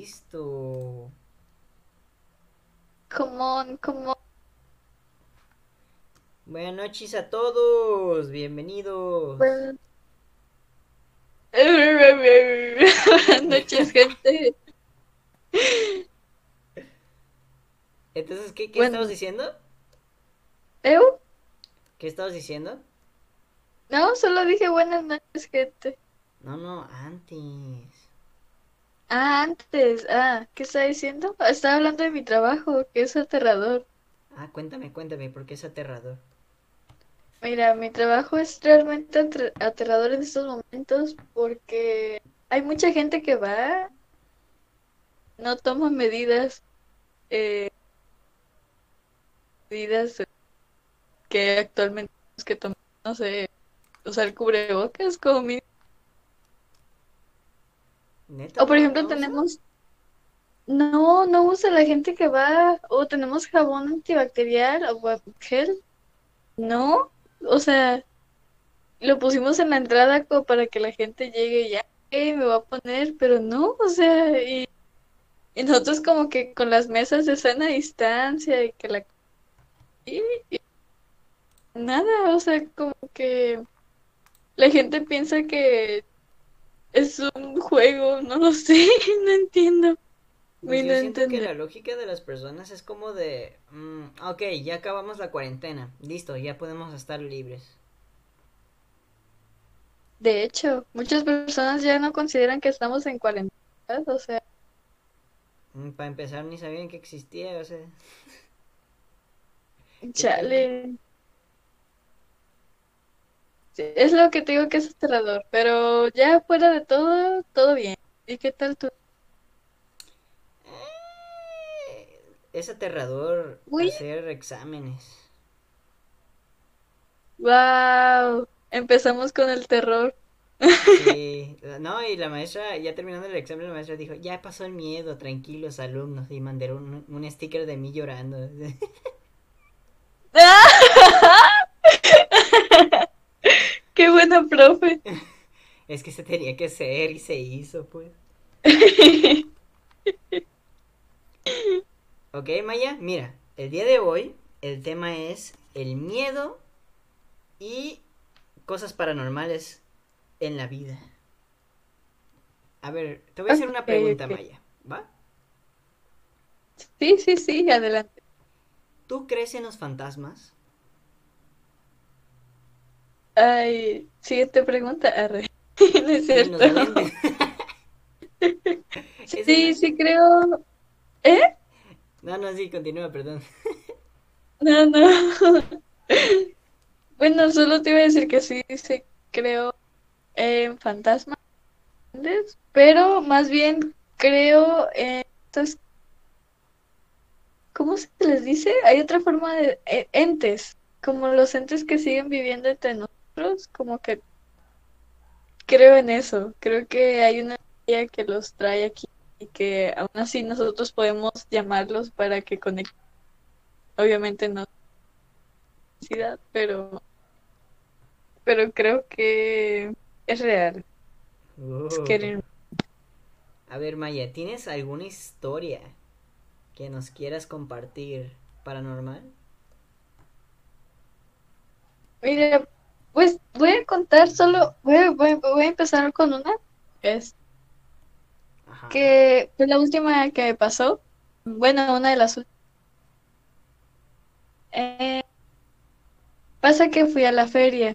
listo. Come on, come on. Buenas noches a todos, bienvenidos. Buenas noches, gente. Entonces, ¿qué, qué Bueno. estabas diciendo? ¿Eu? ¿Qué estabas diciendo? No, solo dije buenas noches, gente. No, no, antes. Ah, antes. Ah, ¿qué estaba diciendo? Ah, Estaba hablando de mi trabajo, que es aterrador. Ah, cuéntame, cuéntame, porque es aterrador. Mira, mi trabajo es realmente atre- aterrador en estos momentos porque hay mucha gente que va, no toma medidas, eh, medidas que actualmente tenemos que tomar, no sé, usar cubrebocas como mínimo. ¿Neta? O por no- ejemplo usa? tenemos, no, no usa la gente que va, o tenemos jabón antibacterial o gel, no, o sea, lo pusimos en la entrada como para que la gente llegue y ya, "Eh, me va a poner, pero no, o sea, y, y nosotros como que con las mesas de sana distancia y que la... y- y nada, o sea, como que la gente piensa que es un juego, no lo sé, no entiendo. Pues yo siento que la lógica de las personas es como de, mm, ok, ya acabamos la cuarentena, listo, ya podemos estar libres. De hecho, muchas personas ya no consideran que estamos en cuarentena, o sea, Mm, para empezar, ni sabían que existía, o sea, chale. Sí, es lo que te digo que es aterrador, pero ya fuera de todo, todo bien. ¿Y qué tal tú? eh, es aterrador Uy. hacer exámenes. Wow, empezamos con el terror. Sí, no, y la maestra, ya terminando el examen, la maestra dijo, ya pasó el miedo, tranquilos alumnos, y mandé un, un sticker de mí llorando. Qué buena profe. Es que se tenía que hacer y se hizo, pues. Ok, Maya, mira, el día de hoy el tema es el miedo y cosas paranormales en la vida. A ver, te voy a hacer una pregunta. Maya, ¿va? Sí, sí, sí, adelante. ¿Tú crees en los fantasmas? Ay, siguiente pregunta. Arre. No es cierto. Sí, sí creo. ¿Eh? No, no, sí, continúa, perdón. No, no. Bueno, solo te iba a decir que sí, sí creo en fantasmas, pero más bien creo en estos, ¿cómo se les dice? Hay otra forma de eh, entes, como los entes que siguen viviendo entre nosotros, como que creo en eso. Creo que hay una energía que los trae aquí y que aún así nosotros podemos llamarlos para que conecten. Obviamente no pero pero creo que es real. Es Oh. que A ver, Maya, ¿tienes alguna historia que nos quieras compartir paranormal? mira, pues voy a contar solo, voy, a- voy, voy a empezar con una, es Ajá. que fue la última que me pasó, bueno, una de las últimas. Eh, pasa que fui a la feria,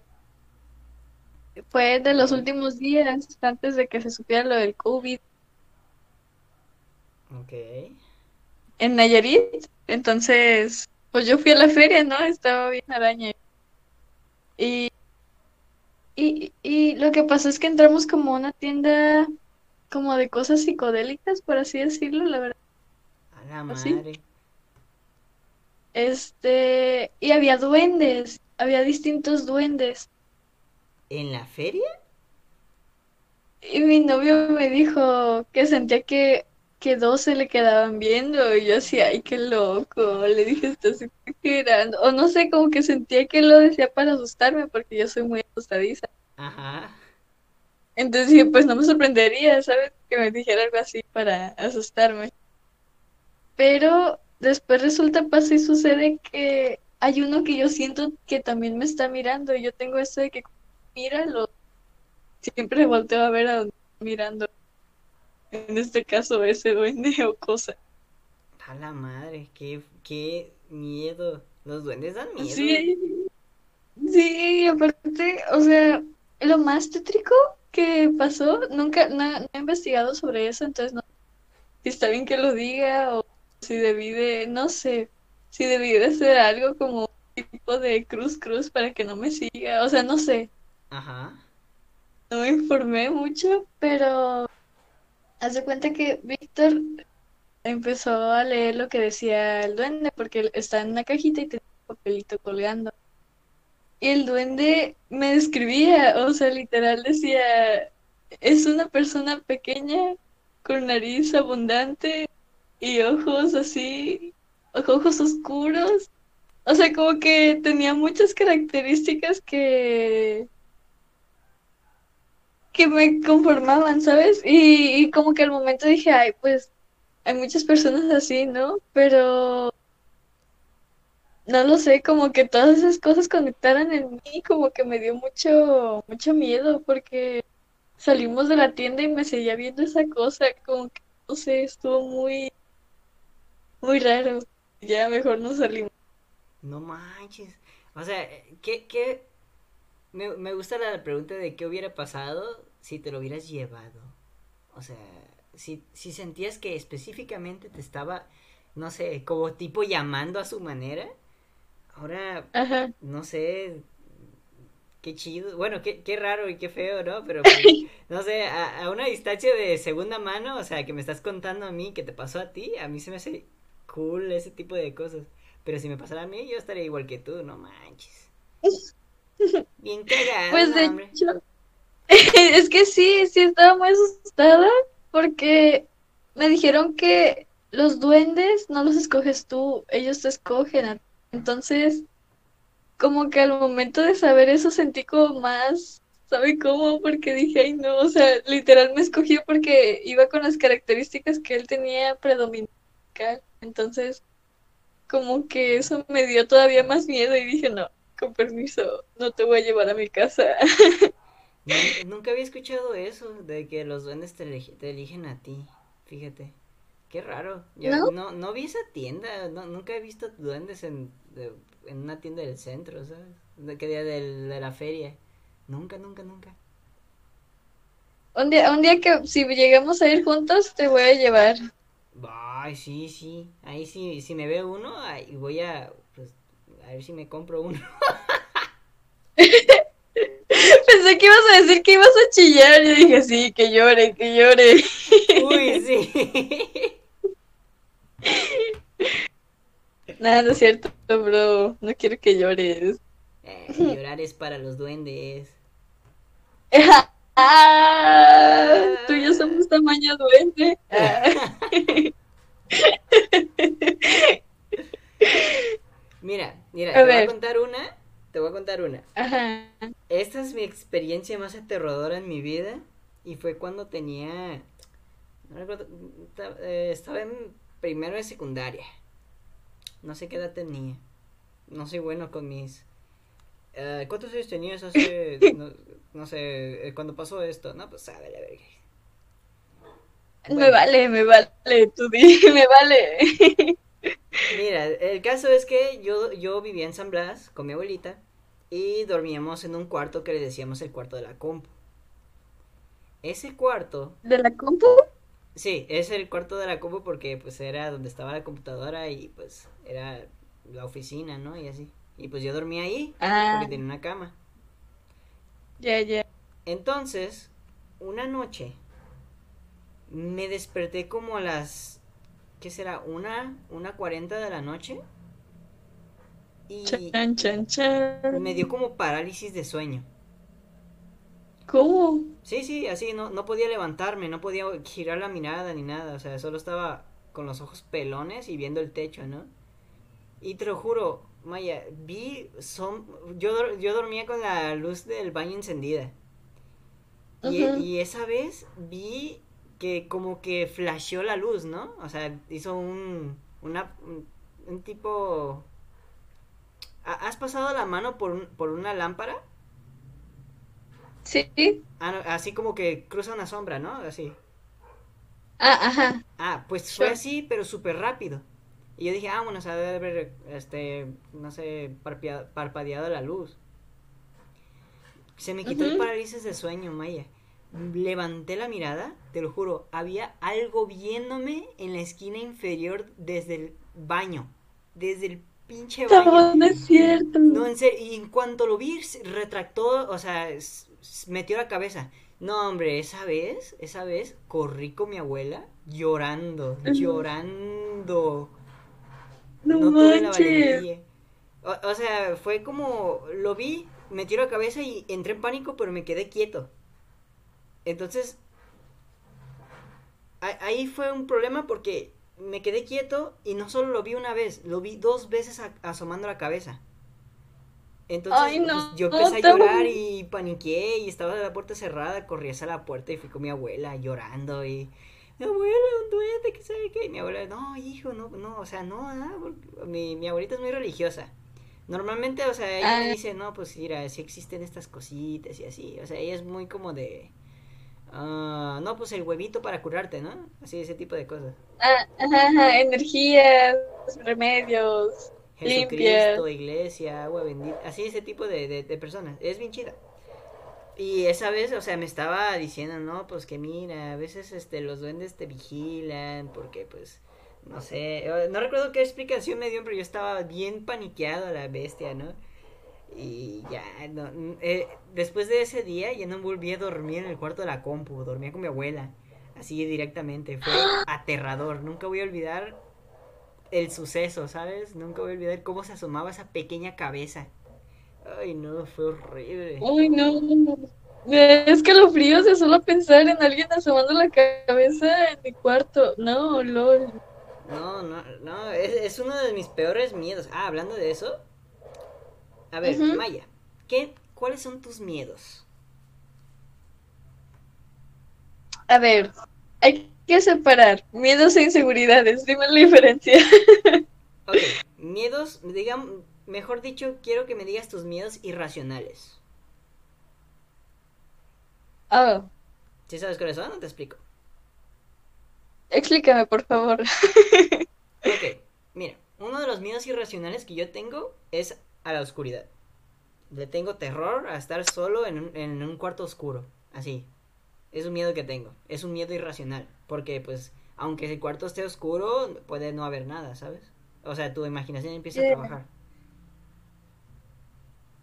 fue de los últimos días antes de que se supiera lo del COVID Ok. en Nayarit. Entonces, pues yo fui a la feria, ¿no? Estaba bien araña. Y, y, y lo que pasó es que entramos como a una tienda como de cosas psicodélicas, por así decirlo, la verdad. A la madre. Este, y había duendes, había distintos duendes. ¿En la feria? Y mi novio me dijo que sentía que, que dos se le quedaban viendo. Y yo así, ay, qué loco. Le dije, estás exagerando. O no sé, como que sentía que lo decía para asustarme, porque yo soy muy asustadiza. Ajá. Entonces dije, pues no me sorprendería, ¿sabes? Que me dijera algo así para asustarme. Pero después resulta, pasa y sucede que hay uno que yo siento que también me está mirando. Y yo tengo esto de que mira, lo siempre volteo a ver a donde mirando. En este caso, ese duende o cosa. A la madre, qué, qué miedo. Los duendes dan miedo. Sí, sí, aparte, o sea, lo más tétrico que pasó, nunca, no, no he investigado sobre eso, entonces no sé si está bien que lo diga o si debí de, no sé, si debí de hacer algo como tipo de cruz cruz para que no me siga, o sea, no sé, Ajá. no me informé mucho, pero haz de cuenta que Víctor empezó a leer lo que decía el duende porque está en una cajita y tenía un papelito colgando. Y el duende me describía, o sea, literal decía, es una persona pequeña con nariz abundante y ojos así, ojos oscuros. O sea, como que tenía muchas características que que me conformaban, ¿sabes? Y, y como que al momento dije, ay, pues hay muchas personas así, ¿no? Pero no lo sé, como que todas esas cosas conectaran en mí, como que me dio mucho, mucho miedo porque salimos de la tienda y me seguía viendo esa cosa, como que, no sé, estuvo muy, muy raro. Ya mejor no salimos. No manches. O sea, ¿qué, qué? Me, me gusta la pregunta de qué hubiera pasado si te lo hubieras llevado. O sea, si, si sentías que específicamente te estaba, no sé, como tipo llamando a su manera. Ahora, Ajá. no sé, qué chido. Bueno, qué, qué raro y qué feo, ¿no? Pero, pues, no sé, a, a una distancia de segunda mano, o sea, que me estás contando a mí que te pasó a ti, a mí se me hace cool ese tipo de cosas. Pero si me pasara a mí, yo estaría igual que tú, no manches. Bien Pues de hombre. hecho, es que sí, sí estaba muy asustada porque me dijeron que los duendes no los escoges tú, ellos te escogen. Entonces, como que al momento de saber eso sentí como más, ¿sabe cómo? Porque dije, ay no, o sea, literal me escogió porque iba con las características que él tenía predominante. Entonces, como que eso me dio todavía más miedo y dije, no, con permiso, no te voy a llevar a mi casa. Nunca, había escuchado eso, de que los duendes te, eligen a ti. Fíjate. Qué raro. Yo ¿No? no, no vi esa tienda. No, nunca he visto duendes en, de- en una tienda del centro, ¿sabes? De, que día de la feria. Nunca, nunca, nunca. Un día, un día que si llegamos a ir juntos, te voy a llevar. Ay, sí, sí. Ahí sí, si me veo uno, ahí voy a, a ver si me compro uno. Pensé que ibas a decir que ibas a chillar. Yo dije, sí, que llore, que llore. Uy, sí. Nada, no es cierto, bro. No quiero que llores. Eh, llorar es para los duendes. Ah, tú y yo somos tamaño duende. Ah. Mira, mira, A te voy a ver. contar una. Te voy a contar una. Ajá. Esta es mi experiencia más aterradora en mi vida. Y fue cuando tenía. No recuerdo. eh, Estaba en primero de secundaria. No sé qué edad tenía. No soy bueno con mis. eh, ¿Cuántos años tenías hace. No, no sé. eh, cuando pasó esto? No, pues sabe la verga. Me Bueno. vale, me vale. Tú di, me vale. Mira, el caso es que yo, yo vivía en San Blas con mi abuelita y dormíamos en un cuarto que le decíamos el cuarto de la compu. Ese cuarto, ¿De la compu? sí, es el cuarto de la compu porque pues era donde estaba la computadora y pues era la oficina, ¿no? Y así. Y pues yo dormía ahí Ah, porque tenía una cama. ya, ya. Entonces, una noche me desperté como a las, ¿qué será? Una, una cuarenta de la noche. Y Chan, chan, chan. me dio como parálisis de sueño. ¿Cómo? Sí, sí, así, no, no podía levantarme, no podía girar la mirada ni nada, o sea, solo estaba con los ojos pelones y viendo el techo, ¿no? Y te lo juro, Maya, vi, som yo, yo dormía con la luz del baño encendida. Y esa vez vi que como que flasheó la luz, ¿no? O sea, hizo un, una, un, un tipo... ¿Ha- ¿Has pasado la mano por, un- por una lámpara? Sí. Ah, no, así como que cruza una sombra, ¿no? Así. Ah, ajá. Ah, pues fue así, pero súper rápido. Y yo dije, ah, bueno, o sea, debe haber, este, no sé, parpadeado la luz. Se me quitó el parálisis de sueño, Maya. Levanté la mirada, te lo juro, había algo viéndome en la esquina inferior desde el baño. Desde el pinche baño. No, no es cierto. No, en serio, y en cuanto lo vi, retractó, o sea, metió la cabeza. No, hombre, esa vez, esa vez, corrí con mi abuela llorando, llorando. No No tuve la manches. valentía. O, o sea, fue como, lo vi, metió la cabeza y entré en pánico, pero me quedé quieto. Entonces, ahí fue un problema porque me quedé quieto y no solo lo vi una vez, lo vi dos veces asomando la cabeza. Entonces, Ay, no, pues, yo empecé a llorar y paniqué y estaba la puerta cerrada, corrí hacia la puerta y fui con mi abuela llorando y mi abuela, un duende, que sabe qué. Y mi abuela, no, hijo, no, no, o sea, no, ah, porque mi, mi abuelita es muy religiosa. Normalmente, o sea, ella me Ah. dice, no, pues mira, sí existen estas cositas y así. O sea, ella es muy como de, ah, no, pues el huevito para curarte, ¿no? Así, ese tipo de cosas. Ah, ajá, ajá, energías, remedios, Jesucristo, limpias. iglesia, agua bendita, así ese tipo de, de, de personas. Es bien chida. Y esa vez, o sea, me estaba diciendo, no, pues que mira, a veces este los duendes te vigilan porque pues no sé, no recuerdo qué explicación me dio, pero yo estaba bien paniqueado a la bestia, ¿no? Y ya, no, eh, después de ese día ya no volví a dormir en el cuarto de la compu, dormía con mi abuela, así directamente, fue aterrador, nunca voy a olvidar el suceso, ¿sabes? Nunca voy a olvidar cómo se asomaba esa pequeña cabeza. Ay, no, fue horrible. Uy, no. Es que lo frío de solo pensar en alguien asomando la cabeza en mi cuarto. No, lol. No, no, no, es, es uno de mis peores miedos. Ah, hablando de eso. A ver. Maya, ¿qué, ¿cuáles son tus miedos? A ver, hay que separar miedos e inseguridades. Dime la diferencia. Ok, miedos, digamos, mejor dicho, quiero que me digas tus miedos irracionales. Ah, ¿Sí sabes cuáles son? No te explico. explícame, por favor. Ok, mira, uno de los miedos irracionales que yo tengo es a la oscuridad. Le tengo terror a estar solo en un, en un cuarto oscuro, así. Es un miedo que tengo, es un miedo irracional, porque pues, aunque el cuarto esté oscuro, puede no haber nada, ¿sabes? O sea, tu imaginación empieza a trabajar.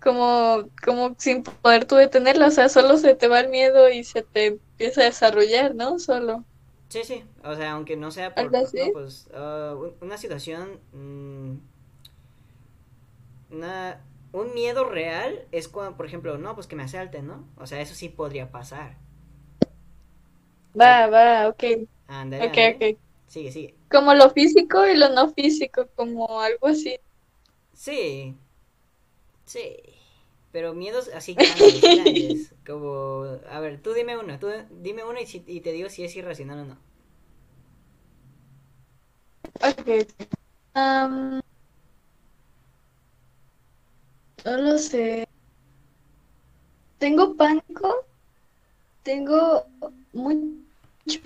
Como, como sin poder tú detenerlo, o sea, solo se te va el miedo y se te empieza a desarrollar, ¿no? Solo. Sí, sí, o sea, aunque no sea por, pues, ah, un- una situación, mm, una, un miedo real es cuando, por ejemplo, no, pues que me asalten, ¿no? O sea, eso sí podría pasar. Va, va, ok. Ándale, Ok, ándale. ok. Sigue, sigue. Como lo físico y lo no físico, como algo así. Sí, sí. Pero miedos así grandes, grandes. Como, a ver, tú dime uno, tú dime uno y, si- y te digo si es irracional o no. Ok. Am, no lo sé. Tengo pánico. Tengo mucho,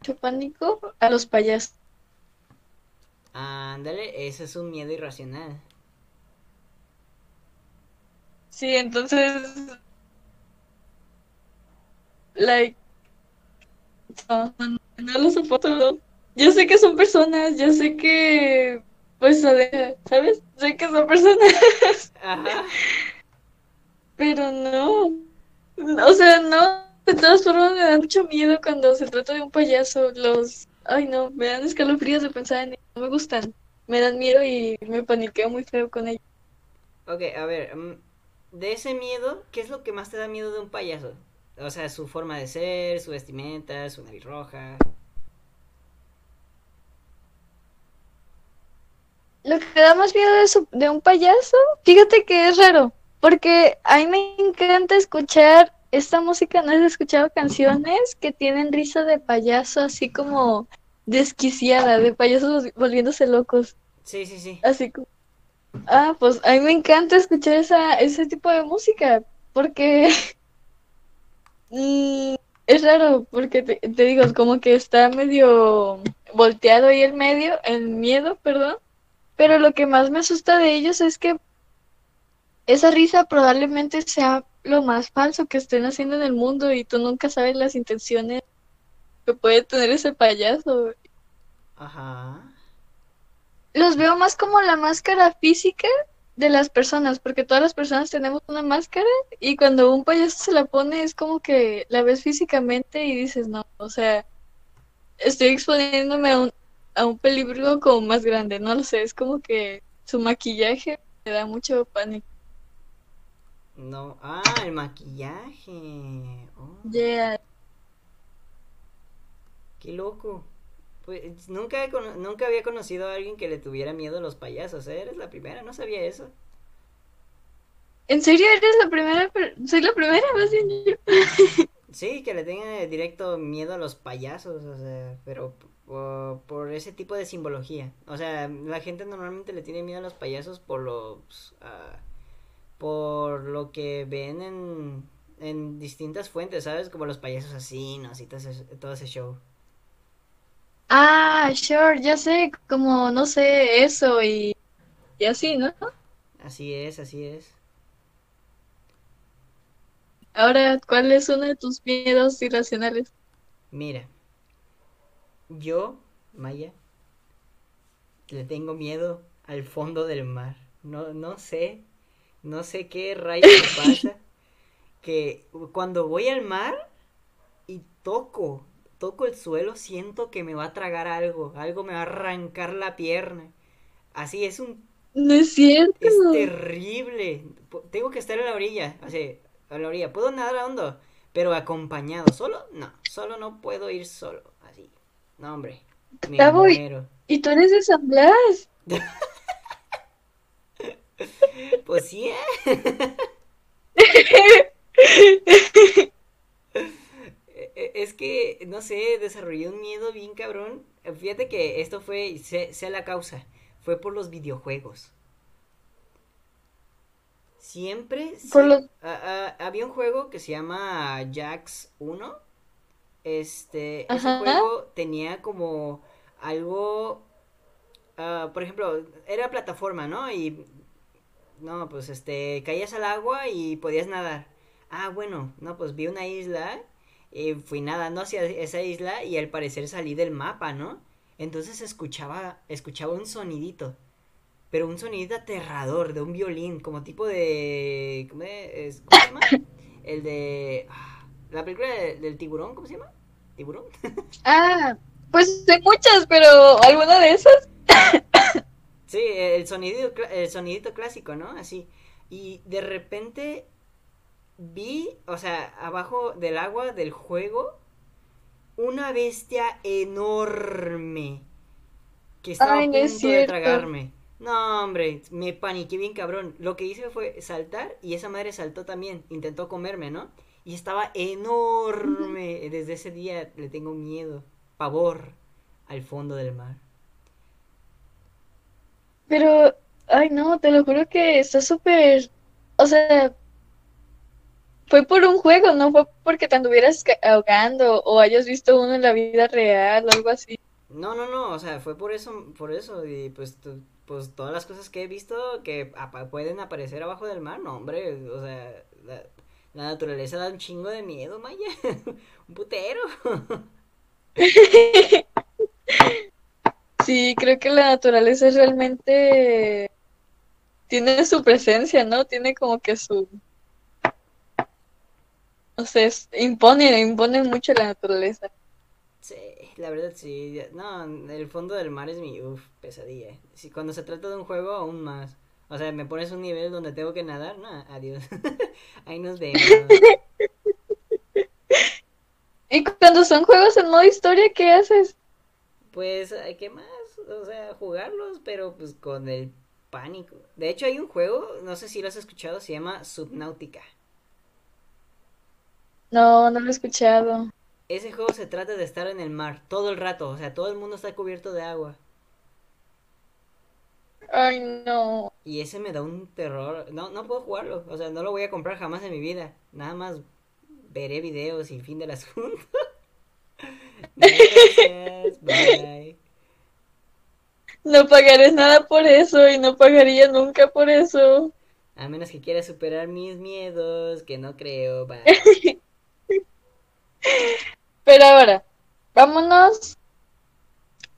mucho pánico a los payasos. Ándale, ese es un miedo irracional. Sí, entonces, like, no, no, no lo soporto. Yo sé que son personas, yo sé que, pues, ¿sabes? Sé que son personas, Ajá. pero no. O sea, no. De todas formas, me da mucho miedo cuando se trata de un payaso. Los, ay, no, me dan escalofríos de pensar en ellos. No me gustan. Me dan miedo y me paniqueo muy feo con ellos. Ok, a ver, mm, de ese miedo, ¿qué es lo que más te da miedo de un payaso? O sea, su forma de ser, su vestimenta, su nariz roja. Lo que da más miedo de, su- de un payaso, fíjate que es raro, porque a mí me encanta escuchar esta música, ¿no has escuchado canciones que tienen risa de payaso así como desquiciada, de payasos volviéndose locos? Sí, sí, sí. Así como... Ah, pues a mí me encanta escuchar esa, ese tipo de música, porque mm, es raro, porque te, te digo, como que está medio volteado ahí el medio, el miedo, perdón, pero lo que más me asusta de ellos es que esa risa probablemente sea lo más falso que estén haciendo en el mundo y tú nunca sabes las intenciones que puede tener ese payaso. Ajá. Los veo más como la máscara física de las personas, porque todas las personas tenemos una máscara y cuando un payaso se la pone es como que la ves físicamente y dices, no, o sea, estoy exponiéndome a un, a un peligro como más grande, no lo sé, es como que su maquillaje me da mucho pánico. No, ah, el maquillaje. Oh, Yeah. qué loco. Pues nunca, he cono- nunca había conocido a alguien que le tuviera miedo a los payasos, ¿eh? Eres la primera, no sabía eso. ¿En serio eres la primera? Soy la primera, más bien yo. Sí, que le tengan directo miedo a los payasos, o sea, pero por, por ese tipo de simbología. O sea, la gente normalmente le tiene miedo a los payasos por los, ah, por lo que ven en, en distintas fuentes, ¿sabes? Como los payasos asesinos y todo ese, todo ese show. Ah, sure, ya sé, como, no sé, eso y, y así, ¿no? Así es, así es. Ahora, ¿cuál es uno de tus miedos irracionales? Mira, yo, Maya, le tengo miedo al fondo del mar. No, no sé, no sé qué rayos me pasa. Que cuando voy al mar y toco, toco el suelo, siento que me va a tragar algo, algo me va a arrancar la pierna. Así es un, No es cierto. es terrible. Tengo que estar en la orilla, así, a la orilla. Puedo nadar a hondo, pero acompañado. Solo, no, solo no puedo ir solo. No, hombre, me muero. y tú eres de San Blas. Pues sí, ¿eh? E- Es que, no sé, desarrollé un miedo bien cabrón. Fíjate que esto fue, sé la causa, fue por los videojuegos. Siempre, Por sí, los... a- a- había un juego que se llama Jax 1. Este, ese juego tenía como algo, ah, por ejemplo, era plataforma, ¿no? Y, no, pues, este, caías al agua y podías nadar. Ah, bueno, no, pues vi una isla y fui nadando hacia esa isla y al parecer salí del mapa, ¿no? Entonces escuchaba, escuchaba un sonidito, pero un sonidito aterrador de un violín, como tipo de, ¿cómo es? ¿Cómo se llama? El de, ah, la película de- del tiburón, ¿cómo se llama? ¿Tiburón? Ah, pues hay muchas, pero ¿alguna de esas? Sí, el sonidito, el sonidito clásico, ¿no? Así. Y de repente vi, o sea, abajo del agua del juego, una bestia enorme que estaba Ay, a es punto de tragarme. No, hombre, me paniqué bien cabrón. Lo que hice fue saltar y esa madre saltó también. Intentó comerme, ¿no? Y estaba enorme. Desde ese día le tengo miedo, pavor al fondo del mar. Pero, ay no, te lo juro que está súper, o sea, fue por un juego, no fue porque te anduvieras ahogando o hayas visto uno en la vida real o algo así. No, no, no, o sea, fue por eso, por eso, y pues, tu- pues todas las cosas que he visto que apa- pueden aparecer abajo del mar, no, hombre, o sea, la, naturaleza da un chingo de miedo, Maya, un putero. Sí, creo que la naturaleza es realmente tiene su presencia, ¿no? Tiene como que su, o sea, es- impone, impone mucho la naturaleza. Sí, la verdad sí, no, el fondo del mar es mi, uff, pesadilla. Sí, cuando se trata de un juego, aún más. O sea, me pones un nivel donde tengo que nadar, no, adiós. Ahí nos vemos. Y cuando son juegos en modo historia, ¿qué haces? Pues, ¿qué más? O sea, jugarlos, pero pues con el pánico. De hecho, hay un juego, no sé si lo has escuchado, se llama Subnautica. No, no lo he escuchado. Ese juego se trata de estar en el mar todo el rato, o sea, todo el mundo está cubierto de agua. Ay, no. Y ese me da un terror. No, no puedo jugarlo, o sea, no lo voy a comprar jamás en mi vida. Nada más veré videos y fin del asunto. Gracias, bye. No pagaré nada por eso y no pagaría nunca por eso. A menos que quieras superar mis miedos, que no creo, bye. Pero ahora, vámonos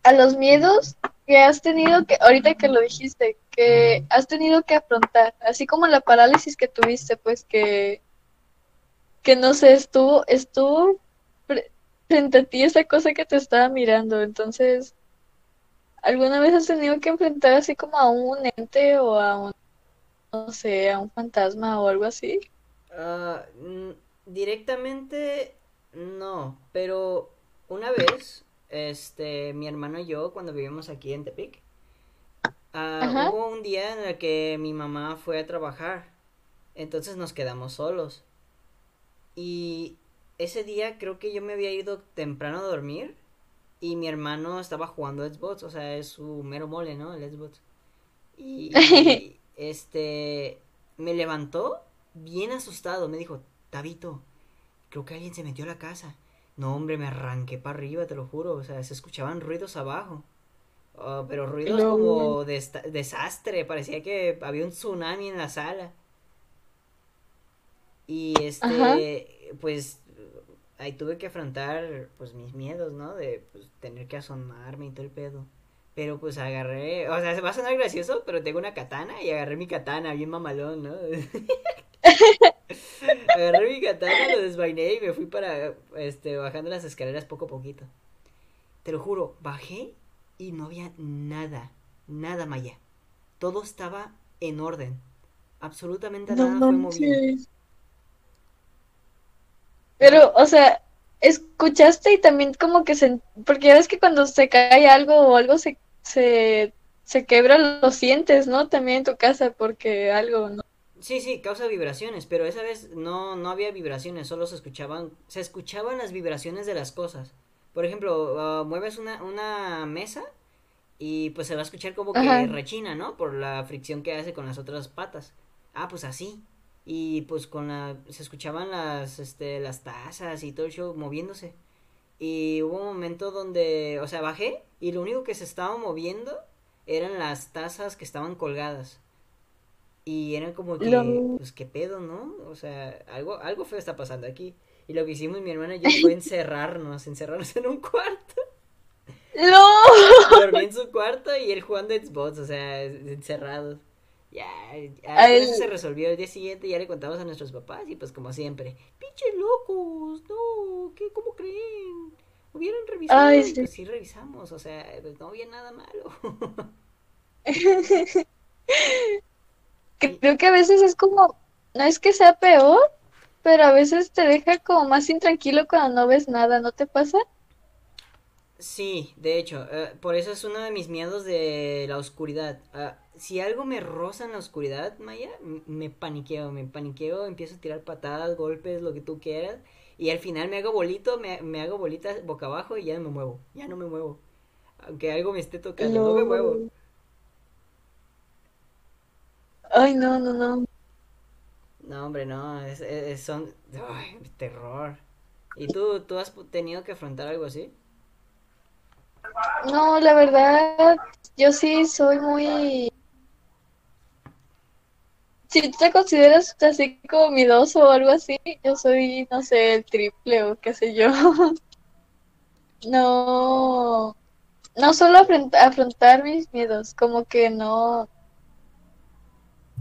a los miedos que has tenido que, ahorita que lo dijiste, que has tenido que afrontar, así como la parálisis que tuviste, pues que, que no sé, estuvo, estuvo fre- frente a ti esa cosa que te estaba mirando, entonces, ¿alguna vez has tenido que enfrentar así como a un ente o a un, no sé, a un fantasma o algo así? Ah, directamente no, pero una vez, este, mi hermano y yo, cuando vivíamos aquí en Tepic, ah, hubo un día en el que mi mamá fue a trabajar, entonces nos quedamos solos. Y ese día creo que yo me había ido temprano a dormir y mi hermano estaba jugando Xbox, o sea, es su mero mole, ¿no? El Xbox. Y este me levantó bien asustado, me dijo, Tabito, creo que alguien se metió a la casa. No, hombre, me arranqué para arriba, te lo juro, o sea, se escuchaban ruidos abajo. Ah, pero ruidos No. como de desastre, parecía que había un tsunami en la sala. Y Ajá. este, pues ahí tuve que afrontar pues mis miedos, ¿no? De pues, tener que asomarme y todo el pedo. Pero pues agarré, o sea, se va a sonar gracioso, pero tengo una katana y agarré mi katana, bien mamalón, ¿no? Agarré mi katana, lo desvainé y me fui para, este, bajando las escaleras poco a poquito. Te lo juro, bajé y no había nada, nada, Maya. Todo estaba en orden. Absolutamente No nada fue movido. Pero, o sea, escuchaste y también como que se... Porque ya ves que cuando se cae algo o algo se, se, se quebra, lo sientes, ¿no? También en tu casa porque algo, ¿no? Sí, sí, causa vibraciones, pero esa vez no, no había vibraciones, solo se escuchaban, se escuchaban las vibraciones de las cosas. Por ejemplo, ah, mueves una, una mesa y pues se va a escuchar como que Ajá. rechina, ¿no? Por la fricción que hace con las otras patas. Ah, pues así. Y pues con la, se escuchaban las, este, las tazas y todo el show moviéndose. Y hubo un momento donde, o sea, bajé y lo único que se estaba moviendo eran las tazas que estaban colgadas. Y era como que, Lo... pues qué pedo, ¿no? O sea, algo, algo feo está pasando aquí. Y lo que hicimos mi hermana y yo fue encerrarnos, encerrarnos en un cuarto. ¡No! Dormí en su cuarto y él jugando Xbox, o sea, encerrados. Ya, ya Ay, eso se resolvió el día siguiente, ya le contamos a nuestros papás y pues como siempre, pinches locos, no, ¿qué, cómo creen? Hubieran ay, revisado y sí. pues sí revisamos, o sea, pues no había nada malo. Creo que a veces es como, no es que sea peor, pero a veces te deja como más intranquilo cuando no ves nada, ¿no te pasa? Sí, de hecho, eh, por eso es uno de mis miedos de la oscuridad. Ah, si algo me roza en la oscuridad, Maya, me paniqueo, me paniqueo, empiezo a tirar patadas, golpes, lo que tú quieras, y al final me hago bolito, me, me hago bolita boca abajo y ya no me muevo, ya no me muevo. Aunque algo me esté tocando, no me muevo. Ay, no, no, no. No, hombre, no, es, son... Ay, terror. ¿Y tú, tú has tenido que afrontar algo así? No, la verdad, yo sí soy muy... Si tú te consideras así como miedoso o algo así, yo soy, no sé, el triple o qué sé yo. No, no solo afront- afrontar mis miedos, como que no.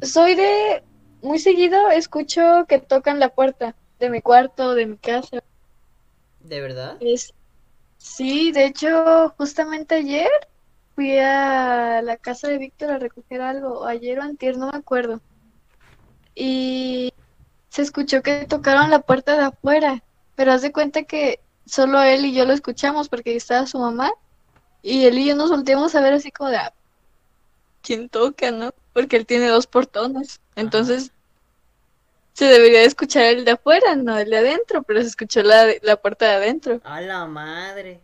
Soy de, muy seguido escucho que tocan la puerta de mi cuarto, de mi casa. ¿De verdad? Es, sí, de hecho, justamente ayer fui a la casa de Víctor a recoger algo, o ayer o antier, no me acuerdo. Y se escuchó que tocaron la puerta de afuera, pero haz de cuenta que solo él y yo lo escuchamos porque ahí estaba su mamá, y él y yo nos volteamos a ver así como de, "Ah, ¿quién toca, no? Porque él tiene dos portones. Ajá. Entonces se debería escuchar el de afuera, no el de adentro, pero se escuchó la, la puerta de adentro. A la madre.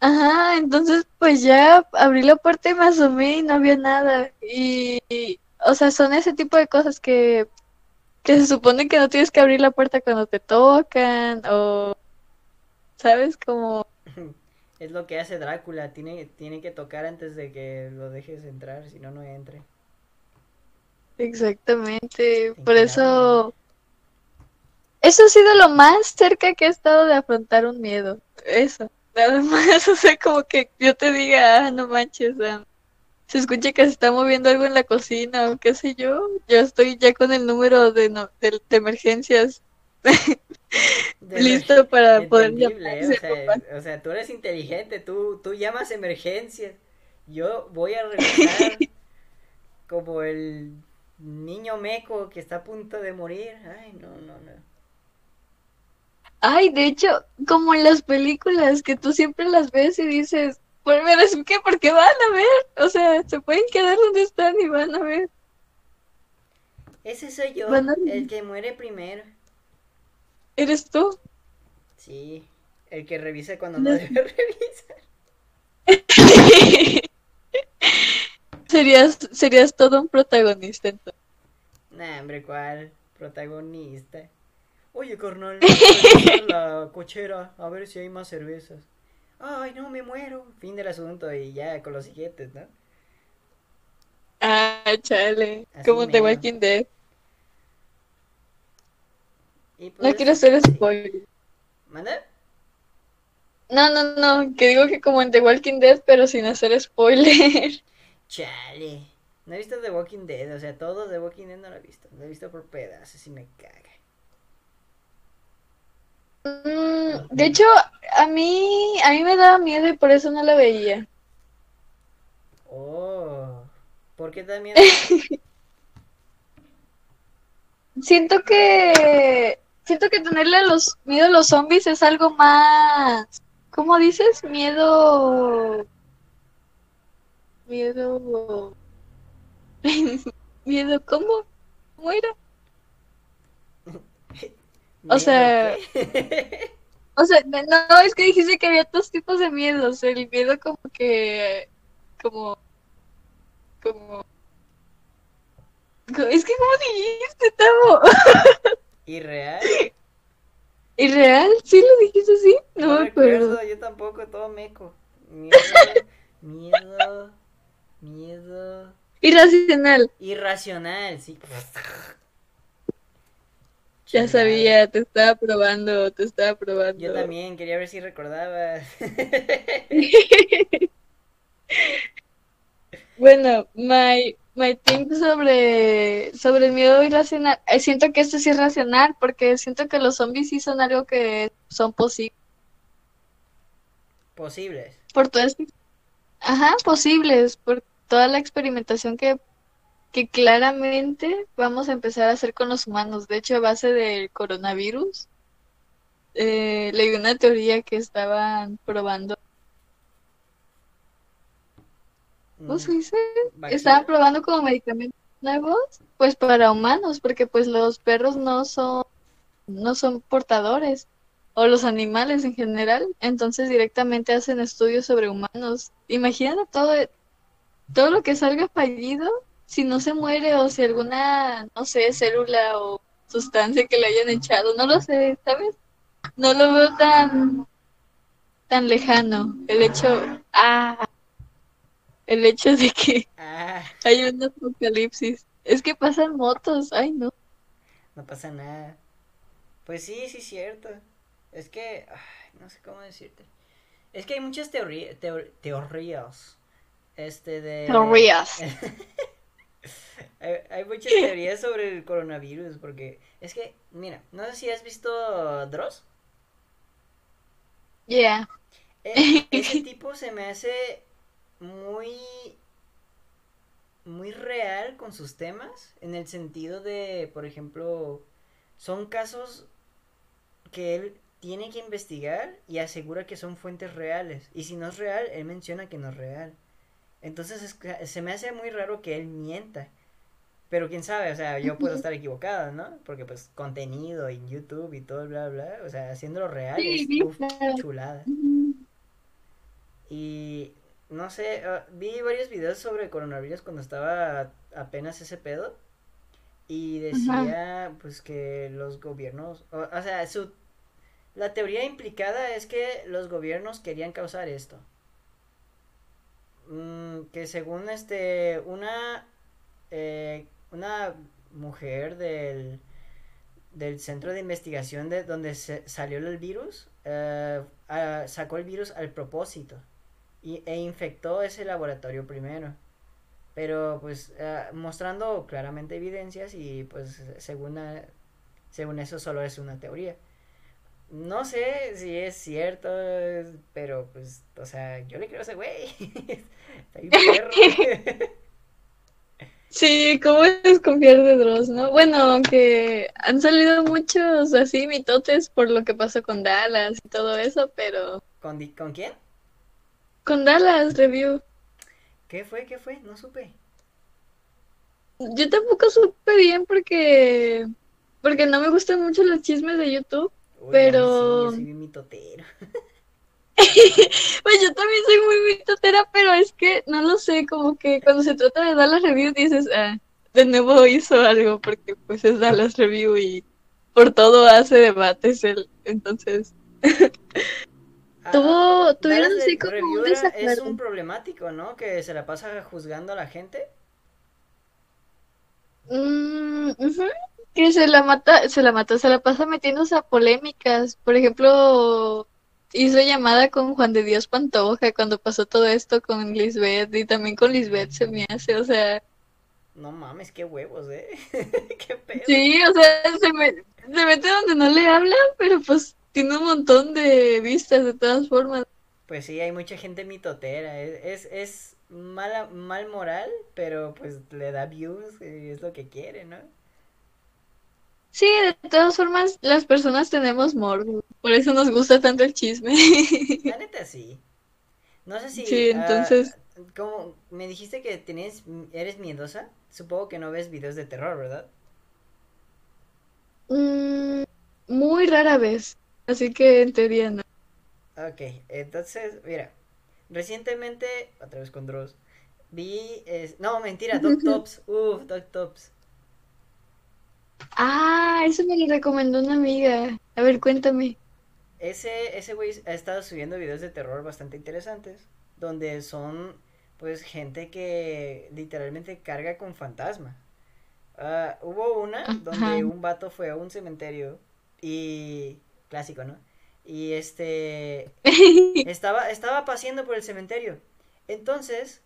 Ajá, entonces pues ya abrí la puerta y me asomé y no había nada. Y, y, o sea, son ese tipo de cosas que, que se supone que no tienes que abrir la puerta cuando te tocan o, ¿sabes? Como, Es lo que hace Drácula, tiene, tiene que tocar antes de que lo dejes entrar, si no, no entre. Exactamente, por eso, eso ha sido lo más cerca que he estado de afrontar un miedo, eso, nada más, o sea, como que yo te diga, ah, no manches, ah, se escucha que se está moviendo algo en la cocina o qué sé yo, yo estoy ya con el número de, no- de, de emergencias De listo para poder Entendible, llamar. ¿eh? o, sea, o sea, tú eres inteligente, tú, tú llamas emergencias. Yo voy a revisar como el niño meco que está a punto de morir. Ay, no, no, no. Ay, de hecho, como en las películas que tú siempre las ves y dices, pues me qué, porque van a ver, o sea, se pueden quedar donde están y van a ver. Ese soy yo, el que muere primero. ¿Eres tú? Sí, el que revisa cuando no No. debe revisar. Serías, serías todo un protagonista entonces. Nah, hombre, ¿cuál? Protagonista. Oye, carnal, la cochera a ver si hay más cervezas. Ay, no, me muero. Fin del asunto y ya con los siguientes, ¿no? Ah, chale, Así como The. Walking Dead. Y No pues, quiero hacer spoiler. ¿Manda? No, no, no, que digo que como en The Walking Dead, pero sin hacer spoiler. Chale. No he visto The Walking Dead, o sea, todo The Walking Dead no lo he visto. Lo he visto por pedazos y me caga. Mm, de hecho, a mí, a mí me daba miedo y por eso no la veía. Oh. ¿Por qué también? Siento que siento que tenerle a los miedo a los zombies es algo más, ¿cómo dices? Miedo miedo miedo ¿cómo? ¿Cómo era? O sea. O sea, no, es que dijiste que había dos tipos de miedos, el miedo como que como como co- es que ¿cómo dijiste, Tavo? ¿Irreal? ¿Irreal? ¿Sí lo dijiste así? No, No me acuerdo. yo tampoco, todo meco. Miedo, miedo, miedo. Irracional. Irracional, sí. Ya sabía, te estaba probando, te estaba probando. Yo también quería ver si recordabas. Bueno, my, my think sobre, sobre el miedo irracional. eh, siento que esto es racional, porque siento que los zombies sí son algo que son posibles. Posibles. Por todo esto. Ajá, posibles, por toda la experimentación que, que claramente vamos a empezar a hacer con los humanos. De hecho, a base del coronavirus, eh, leí una teoría que estaban probando. ¿Cómo se Mm, dice? Estaban probando como medicamentos nuevos, pues para humanos, porque pues los perros no son, no son portadores, o los animales en general, entonces directamente hacen estudios sobre humanos. Imagínate todo, todo lo que salga fallido, si no se muere o si alguna, no sé, célula o sustancia que le hayan echado, no lo sé, ¿sabes? No lo veo tan, tan lejano. El hecho, ah, el hecho de que Ah, hay un apocalipsis. Es que pasan motos, ay no. no pasa nada. Pues sí, sí, cierto. Es que, ay, no sé cómo decirte. Es que hay muchas teorías, teorías. Este de... Teorías. hay, hay muchas teorías sobre el coronavirus, porque es que, mira, no sé si has visto Dross. Yeah. E- ese tipo se me hace muy muy real con sus temas en el sentido de, por ejemplo, son casos que él tiene que investigar y asegura que son fuentes reales y si no es real, él menciona que no es real. Entonces es se me hace muy raro que él mienta. Pero quién sabe, o sea, yo puedo estar equivocada, ¿no? Porque pues contenido en YouTube y todo, bla, bla, o sea, haciéndolo real Sí, es uf, chulada. Y no sé, ah, vi varios videos sobre coronavirus cuando estaba apenas ese pedo y Ajá. decía pues que los gobiernos, o, o sea, su, la teoría implicada es que los gobiernos querían causar esto. Mm, que según este, una, eh, una mujer del, del centro de investigación de donde se salió el virus, eh, sacó el virus al propósito y, e infectó ese laboratorio primero. Pero pues ah, mostrando claramente evidencias y pues según, según eso solo es una teoría. No sé si es cierto, pero pues, o sea, yo le creo a ese güey. Está bien perro. Sí, ¿cómo desconfiar de Dross, no? Bueno, aunque han salido muchos así mitotes por lo que pasó con Dallas y todo eso, pero ¿Con, ¿Con quién? con Dallas Review, ¿Qué fue? ¿Qué fue? No supe. yo tampoco supe bien porque porque no me gustan mucho los chismes de YouTube, Sí, yo pero soy bien mitotero. pues yo también soy muy mitotera, pero es que no lo sé, como que cuando se trata de Dallas Review dices, ah, de nuevo hizo algo porque pues es Dallas Review y por todo hace debates él, entonces Ah, tuvo tuvieron así como un Reviewer es desacuerdo. un problemático, ¿no? Que se la pasa juzgando a la gente. Mm, ujú, Que se la mata, se la mató, se la pasa metiéndose a polémicas. Por ejemplo, hizo llamada con Juan de Dios Pantoja cuando pasó todo esto con Lisbeth y también con Lisbeth se me hace, o sea, No mames, qué huevos, ¿eh? ¿Qué pedo? sí, o sea, se me, se mete donde no le hablan, pero pues tiene un montón de vistas de todas formas. Pues sí, hay mucha gente mitotera. Es, es, es mala, mal moral, pero pues le da views y es lo que quiere, ¿no? Sí, de todas formas, las personas tenemos morbo, por eso nos gusta tanto el chisme. La neta sí. No sé si, Sí, ah, entonces, como me dijiste que tienes, eres miedosa, supongo que no ves videos de terror, ¿verdad? mm, muy rara vez, así que en teoría no. Ok, entonces, mira, recientemente, otra vez con Dross, vi, es- no, mentira, Doc Tops, uff, Doc Tops. Ah, eso me lo recomendó una amiga. A ver, cuéntame. Ese, ese güey ha estado subiendo videos de terror bastante interesantes, donde son, pues, gente que literalmente carga con fantasma. Ah, hubo una Ajá. donde un vato fue a un cementerio y, clásico, ¿no? Y este, estaba, estaba paseando por el cementerio. Entonces,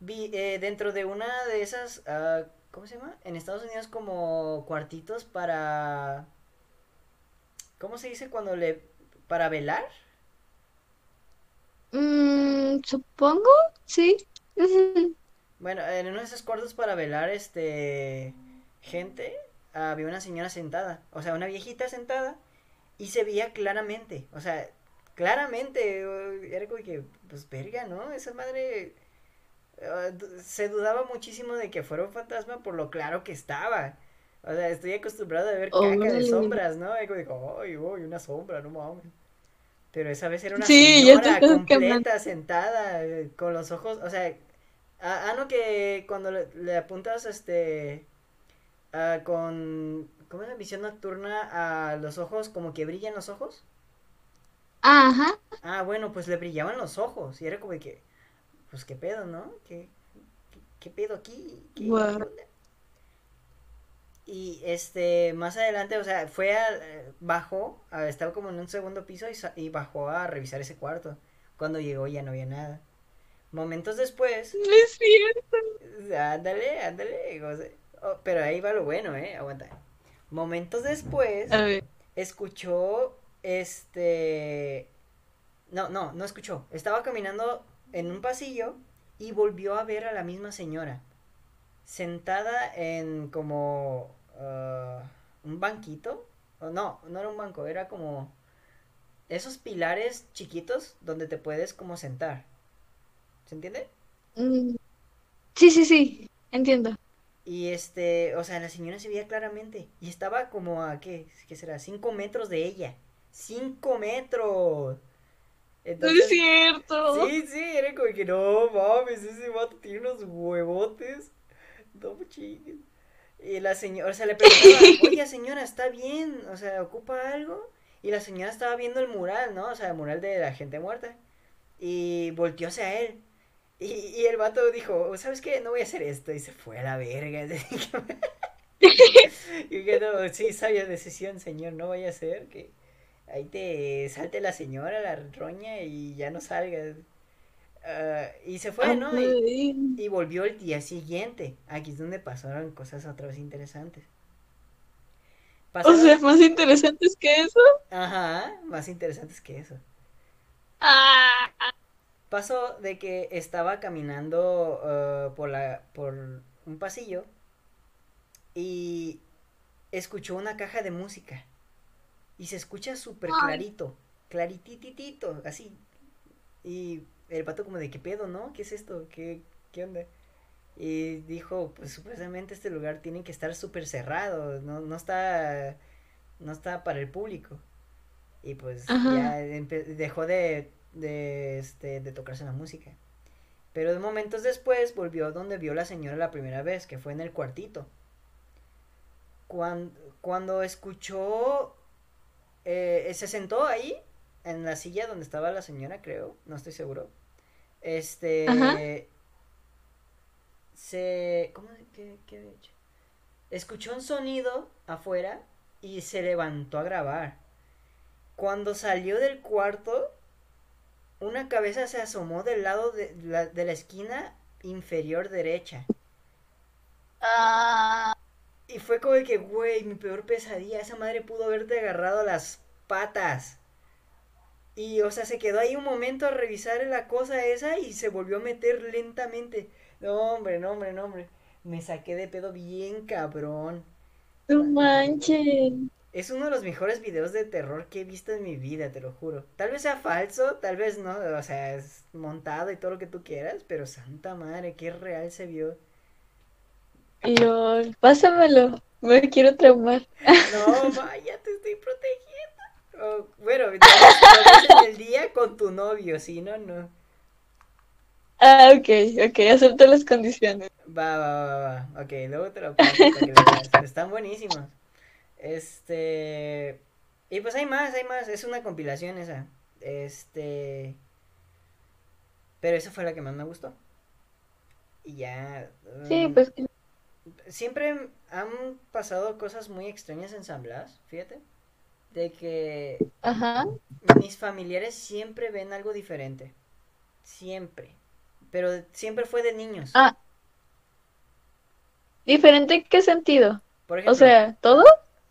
vi eh, dentro de una de esas, ah, ¿cómo se llama? En Estados Unidos como cuartitos para, ¿cómo se dice cuando le, para velar? Mm, supongo, sí. Bueno, en uno de esos cuartos para velar, este, gente, había una señora sentada, o sea, una viejita sentada, y se veía claramente, o sea, claramente, era como que, pues, verga, ¿no? Esa madre, ah, se dudaba muchísimo de que fuera un fantasma por lo claro que estaba. O sea, estoy acostumbrado a ver caca de sombras, ¿no? Y digo, ay, uy, una sombra, no mames. Pero esa vez era una Sí, señora completa, sentada, eh, con los ojos, o sea, ah, no, que cuando le, le apuntas, este, ah, con, ¿cómo es la visión nocturna a los ojos, como que brillan los ojos? Ajá. Ah, bueno, pues le brillaban los ojos, y era como que, pues, ¿qué pedo, no? ¿Qué, qué, qué pedo aquí? ¿Qué, onda? Y este, más adelante, o sea, fue a, bajó, a- estaba como en un segundo piso y, bajó a revisar ese cuarto. Cuando llegó ya no había nada. Momentos después, No es cierto. ándale, ándale, o sea, oh, pero ahí va lo bueno, eh, aguanta. Momentos después, A ver. escuchó, este, no, no, no escuchó. Estaba caminando en un pasillo y volvió a ver a la misma señora sentada en como ah, un banquito. O no, no era un banco, era como esos pilares chiquitos donde te puedes como sentar. ¿Se entiende? Mm, sí, sí, sí. Entiendo. Y este, o sea, la señora se veía claramente. Y estaba como a, ¿qué, qué será? Cinco metros de ella. ¡Cinco metros! No es cierto. Sí, sí, era como que no mames, ese vato tiene unos huevotes. No chingues. Y la señora, o sea, le preguntaba, oye señora, ¿está bien? O sea, ¿ocupa algo? Y la señora estaba viendo el mural, ¿no? O sea, el mural de la gente muerta. Y volteó hacia él. Y, y el vato dijo, ¿sabes qué? No voy a hacer esto. Y se fue a la verga. y que no, sí, sabia decisión, señor, no vaya a ser que ahí te salte la señora, la roña y ya no salgas. Ah, y se fue, ¿no? Y, y, volvió el día siguiente. Aquí es donde pasaron cosas otra vez interesantes. O sea, más interesantes que eso. Ajá, más interesantes que eso. Ah. Pasó de que estaba caminando uh, por la por un pasillo y escuchó una caja de música y se escucha súper clarito, claritititito, así. Y el pato como de qué pedo, ¿no? ¿Qué es esto? ¿Qué, qué onda? Y dijo, pues supuestamente este lugar tiene que estar súper cerrado, no, no está, no está para el público. Y pues ya dejó de, de, este, de tocarse la música. Pero de momentos después volvió donde vio a la señora la primera vez, que fue en el cuartito. Cuando, cuando escuchó, eh, se sentó ahí, en la silla donde estaba la señora, creo, no estoy seguro. Este. Se. ¿Cómo? ¿Qué, qué he hecho? Escuchó un sonido afuera y se levantó a grabar. Cuando salió del cuarto, una cabeza se asomó del lado de la, de la esquina inferior derecha. Ah. Y fue como de que, güey, mi peor pesadilla. Esa madre pudo haberte agarrado las patas. Y, o sea, se quedó ahí un momento a revisar la cosa esa y se volvió a meter lentamente. No, hombre, no, hombre, no, hombre. Me saqué de pedo bien cabrón. No manches. Es uno de los mejores videos de terror que he visto en mi vida, te lo juro. Tal vez sea falso, tal vez no, o sea, es montado y todo lo que tú quieras, pero santa madre, qué real se vio. LOL, pásamelo, me quiero traumar. No, vaya, te estoy protegiendo. Oh, bueno, en el día con tu novio, si no, no. Ah, ok, ok, acepto las condiciones. Va, va, va, va. Ok, luego te lo paso para que veas. Están buenísimos. Este. Y pues hay más, hay más. Es una compilación esa. Este. Pero esa fue la que más me gustó. Y ya. Sí, um, pues. Siempre han pasado cosas muy extrañas en San Blas, fíjate de que Ajá. mis familiares siempre ven algo diferente. Siempre. Pero siempre fue de niños. Ah. ¿Diferente en qué sentido? Por ejemplo, o sea, ¿todo?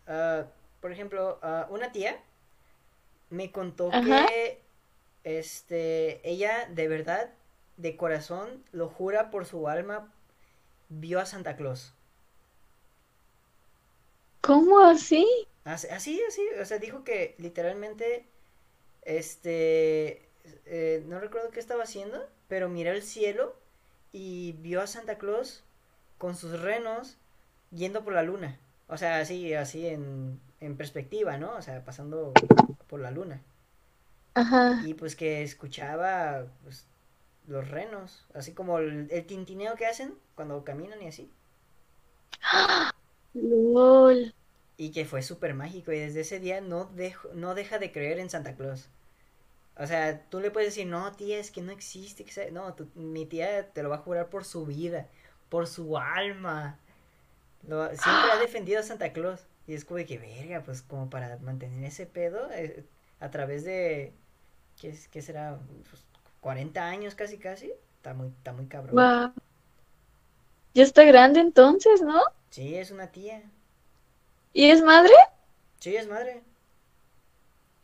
Uh, por ejemplo, uh, una tía me contó Ajá. que este ella de verdad, de corazón, lo jura por su alma, vio a Santa Claus. ¿Cómo así? Así, así, o sea, dijo que literalmente, este, eh, no recuerdo qué estaba haciendo, pero miró el cielo y vio a Santa Claus con sus renos yendo por la luna. O sea, así, así en, en perspectiva, ¿no? O sea, pasando por la luna. Ajá. Y pues que escuchaba pues, los renos, así como el, el tintineo que hacen cuando caminan y así. LOL. Y que fue súper mágico y desde ese día no, dejo, no deja de creer en Santa Claus. O sea, tú le puedes decir, no, tía, es que no existe. Que no, tu, mi tía te lo va a jurar por su vida, por su alma. Lo, siempre ha defendido a Santa Claus. Y es como de que, verga, pues como para mantener ese pedo eh, a través de, ¿qué, qué será? Pues, 40 años casi, casi. Está muy, está muy cabrón. Wow. Ya está grande entonces, ¿no? Sí, es una tía. ¿Y es madre? Sí, es madre.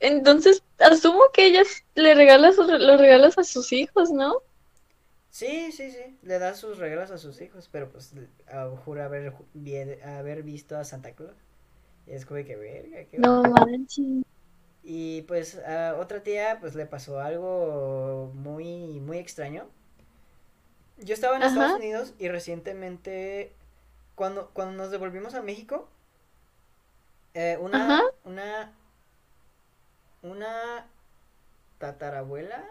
Entonces, asumo que ella le regala sus, los regalos a sus hijos, ¿no? Sí, sí, sí, le da sus regalos a sus hijos, pero pues uh, jura haber, haber visto a Santa Claus. Y es como que verga, que No manches. Y pues a otra tía pues le pasó algo muy, muy extraño. Yo estaba en Ajá. Estados Unidos y recientemente cuando, cuando nos devolvimos a México, eh, una, Ajá. una, una tatarabuela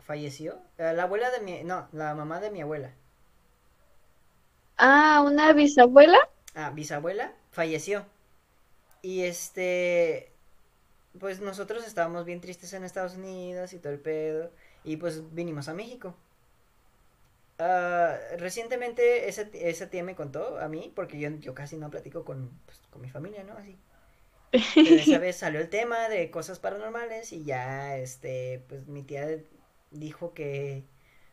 falleció. Eh, la abuela de mi, no, la mamá de mi abuela. Ah, una bisabuela. Ah, bisabuela falleció. Y este, pues nosotros estábamos bien tristes en Estados Unidos y todo el pedo. Y pues vinimos a México. Ah, recientemente esa, esa tía me contó a mí, porque yo, yo casi no platico con, pues, con mi familia, ¿no? Así. Pero esa vez salió el tema de cosas paranormales y ya, este, pues mi tía dijo que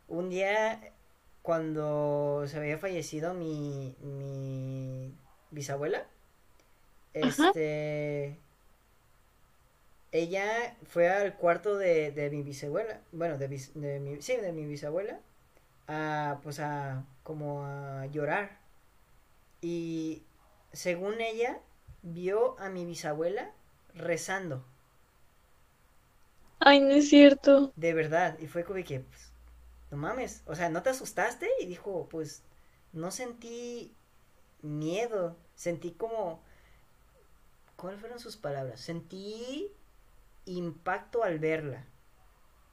un día cuando se había fallecido mi, mi bisabuela, Ajá. este, ella fue al cuarto de, de mi bisabuela, bueno, de, bis- de mi, sí, de mi bisabuela, a, pues a, como a llorar. Y según ella, vio a mi bisabuela rezando, Ay, no es cierto. de verdad. Y fue como que, pues, no mames, o sea, ¿no te asustaste? Y dijo, pues, no sentí miedo, sentí como, ¿cuáles fueron sus palabras? Sentí impacto al verla.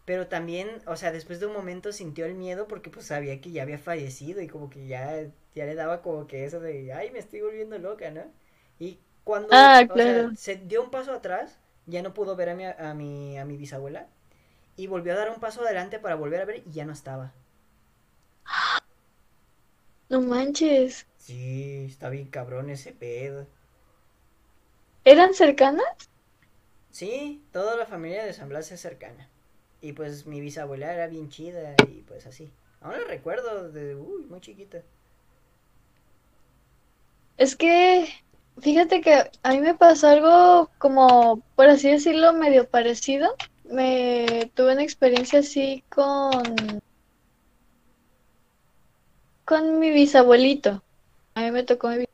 Pero también, o sea, después de un momento sintió el miedo porque pues sabía que ya había fallecido y como que ya, ya le daba como que eso de, ay, me estoy volviendo loca, ¿no? Y cuando, Ah, o sea, claro. se dio un paso atrás, ya no pudo ver a mi, a mi, a mi bisabuela y volvió a dar un paso adelante para volver a ver y ya no estaba. No manches. Sí, está bien cabrón ese pedo. ¿Eran cercanas? Sí, toda la familia de San Blas es cercana. Y pues mi bisabuela era bien chida y pues así. Aún la recuerdo de, uy, muy chiquita. Es que, fíjate que a mí me pasó algo como, por así decirlo, medio parecido. Me tuve una experiencia así con, con mi bisabuelito. A mí me tocó mi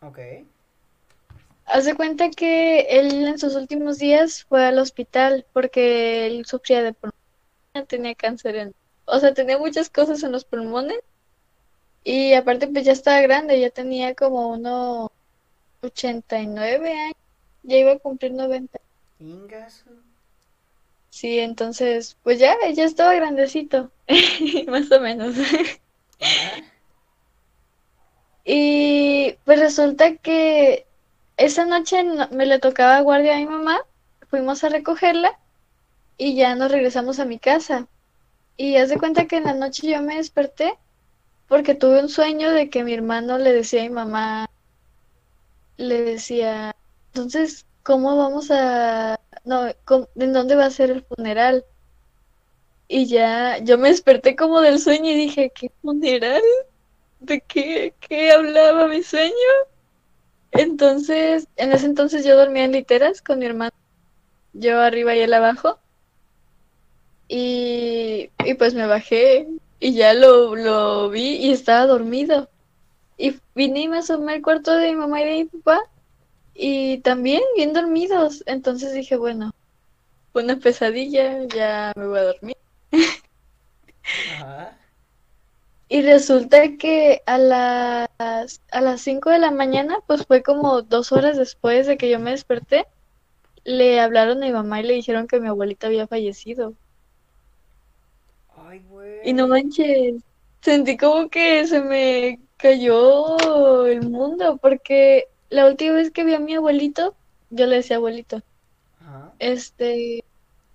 Ok. Haz de cuenta que él en sus últimos días fue al hospital porque él sufría de pulmonía, tenía cáncer en, o sea, tenía muchas cosas en los pulmones y aparte pues ya estaba grande, ya tenía como unos 89 años, ya iba a cumplir 90. Ingaso. Sí, entonces pues ya, ya estaba grandecito, más o menos. Y pues resulta que esa noche no- me le tocaba guardia a mi mamá, fuimos a recogerla y ya nos regresamos a mi casa. Y haz de cuenta que en la noche yo me desperté porque tuve un sueño de que mi hermano le decía a mi mamá, le decía, entonces, ¿cómo vamos a, no, ¿en dónde va a ser el funeral? Y ya yo me desperté como del sueño y dije, ¿qué funeral? ¿De qué, qué hablaba mi sueño? Entonces, en ese entonces yo dormía en literas con mi hermano, yo arriba y él abajo. Y, y pues me bajé y ya lo, lo vi y estaba dormido. Y vine y me asomé al cuarto de mi mamá y de mi papá y también bien dormidos. Entonces dije, bueno, una pesadilla, ya me voy a dormir. Ajá. Y resulta que a las, a las 5 de la mañana, pues fue como dos horas después de que yo me desperté, le hablaron a mi mamá y le dijeron que mi abuelita había fallecido. Ay, Y no güey. manches, sentí como que se me cayó el mundo, porque la última vez que vi a mi abuelito, yo le decía abuelito, Ajá. este,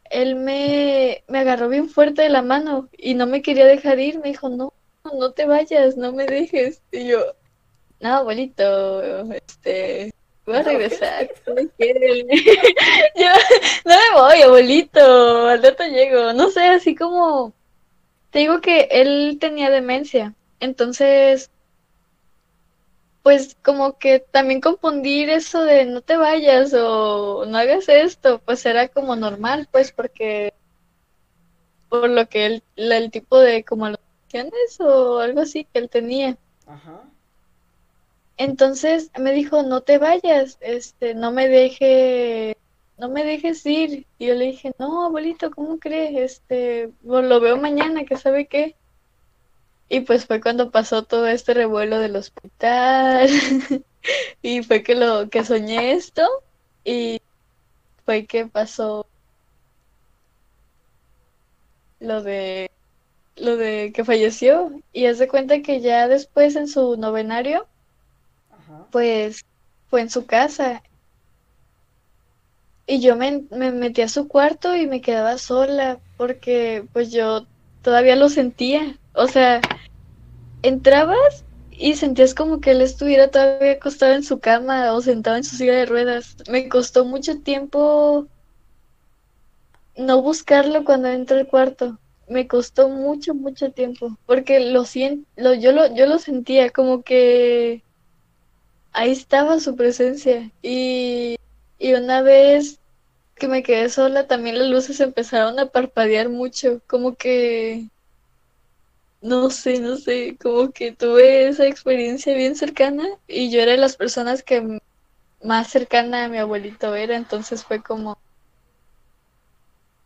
él me, me agarró bien fuerte de la mano y no me quería dejar ir, me dijo, no, no te vayas, no me dejes. Y yo, no, abuelito, este, voy a regresar. no me quiere". Yo, no me voy, abuelito, al rato llego. No sé, así como, te digo que él tenía demencia, entonces, pues como que también confundir eso de no te vayas o no hagas esto, pues era como normal, pues porque por lo que la- el tipo de como o algo así que él tenía. Ajá. Entonces me dijo, no te vayas, este, no me deje, no me dejes ir. Y yo le dije, no, abuelito, ¿cómo crees? Este, pues, lo veo mañana, que sabe qué. Y pues fue cuando pasó todo este revuelo del hospital. y fue que lo que soñé esto. Y fue que pasó lo de lo de que falleció. Y haz de cuenta que ya después en su novenario, Ajá. pues fue en su casa. Y yo me, me metí a su cuarto y me quedaba sola porque pues yo todavía lo sentía. O sea, entrabas y sentías como que él estuviera todavía acostado en su cama o sentado en su silla de ruedas. Me costó mucho tiempo no buscarlo cuando entré al cuarto. Me costó mucho, mucho tiempo porque lo lo, yo lo, yo lo sentía como que ahí estaba su presencia y, y una vez que me quedé sola también las luces empezaron a parpadear mucho, como que no sé, no sé, como que tuve esa experiencia bien cercana y yo era de las personas que más cercana a mi abuelito era, entonces fue como,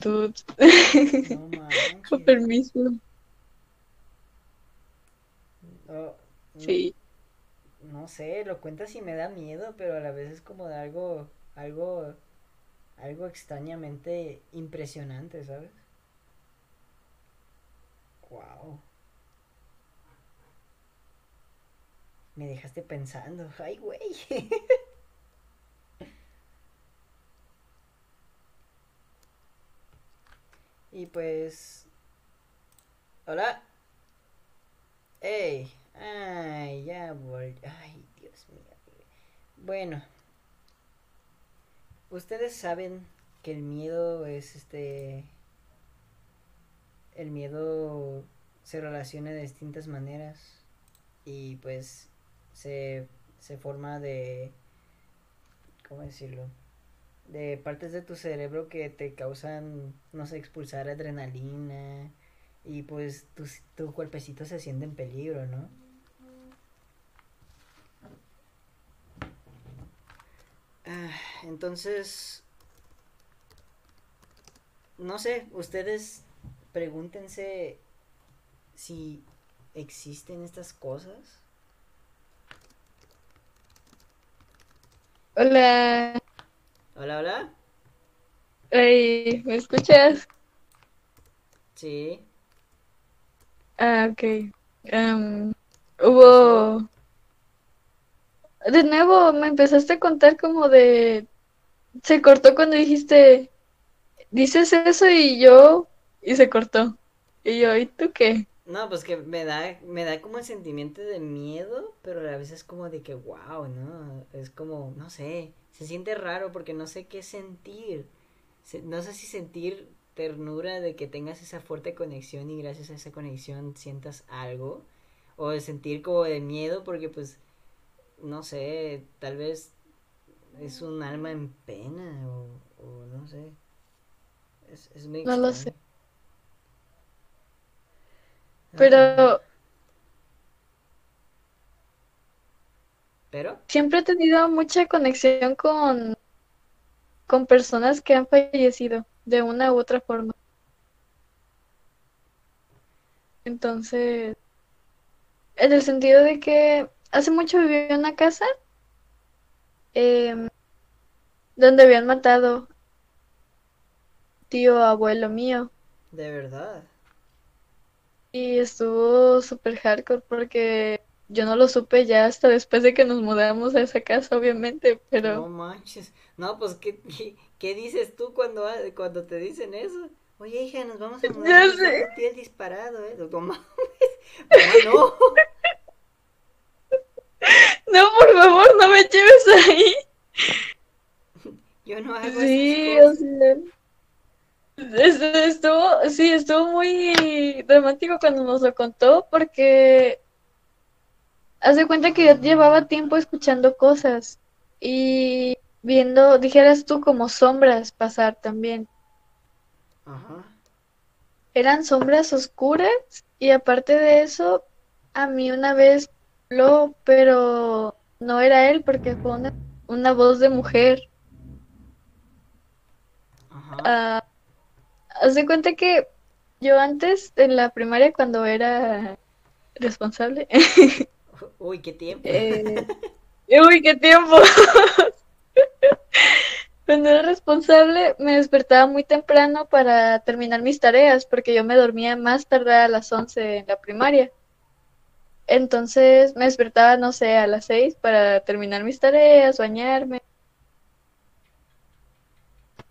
dude, No con permiso, no, sí. no sé, lo cuentas y me da miedo, pero a la vez es como de algo, algo, algo extrañamente impresionante, ¿sabes? Wow. Me dejaste pensando. Ay, güey. Y pues... Hola. Ey. Ay, ya vol... Ay, Dios mío. Bueno. Ustedes saben que el miedo es este... El miedo se relaciona de distintas maneras. Y pues se, se forma de... ¿Cómo decirlo? De partes de tu cerebro que te causan, no sé, expulsar adrenalina y pues tu, tu cuerpecito se siente en peligro, ¿no? Ah, entonces, no sé, ustedes pregúntense si existen estas cosas. Hola, Hola, hola. Ey, ¿me escuchas? Sí, Ah, ok. Em, ¿qué pasó? hubo, de nuevo, me empezaste a contar como de, se cortó cuando dijiste, dices eso y yo, y se cortó. Y yo, ¿y tú qué? No, pues que me da, me da como el sentimiento de miedo, pero a la vez es como de que wow, ¿no? Es como, no sé, se siente raro porque no sé qué sentir. Se- no sé si sentir ternura de que tengas esa fuerte conexión y gracias a esa conexión sientas algo, o de sentir como de miedo porque pues, no sé, tal vez es un alma en pena o, o no sé, es, es muy No lo sé. Pero pero... siempre he tenido mucha conexión con, con personas que han fallecido de una u otra forma. Entonces, en el sentido de que hace mucho viví en una casa em, donde habían matado tío abuelo mío. De verdad. Y estuvo súper hardcore porque yo no lo supe ya hasta después de que nos mudamos a esa casa, obviamente, No pero manches. No, pues, ¿qué, qué, qué dices tú cuando, ha- cuando te dicen eso? Oye, hija, nos vamos a mudar ya sé. disparado, ¿eh? No mames. No. No, por favor, no me lleves ahí. Yo no hago Sí, o sea, es- estuvo, sí, estuvo muy dramático cuando nos lo contó porque haz de cuenta que yo llevaba tiempo escuchando cosas y viendo, dijeras tú, como sombras pasar también. Ajá. Eran sombras oscuras y aparte de eso, a mí una vez habló, pero no era él porque fue una, una voz de mujer. Ajá. Ah, haz de cuenta que yo antes en la primaria cuando era responsable. Uy, qué tiempo. Eh, uy, qué tiempo. Cuando era responsable, me despertaba muy temprano para terminar mis tareas, porque yo me dormía más tarde a las 11 en la primaria. Entonces me despertaba, no sé, a las 6 para terminar mis tareas, bañarme.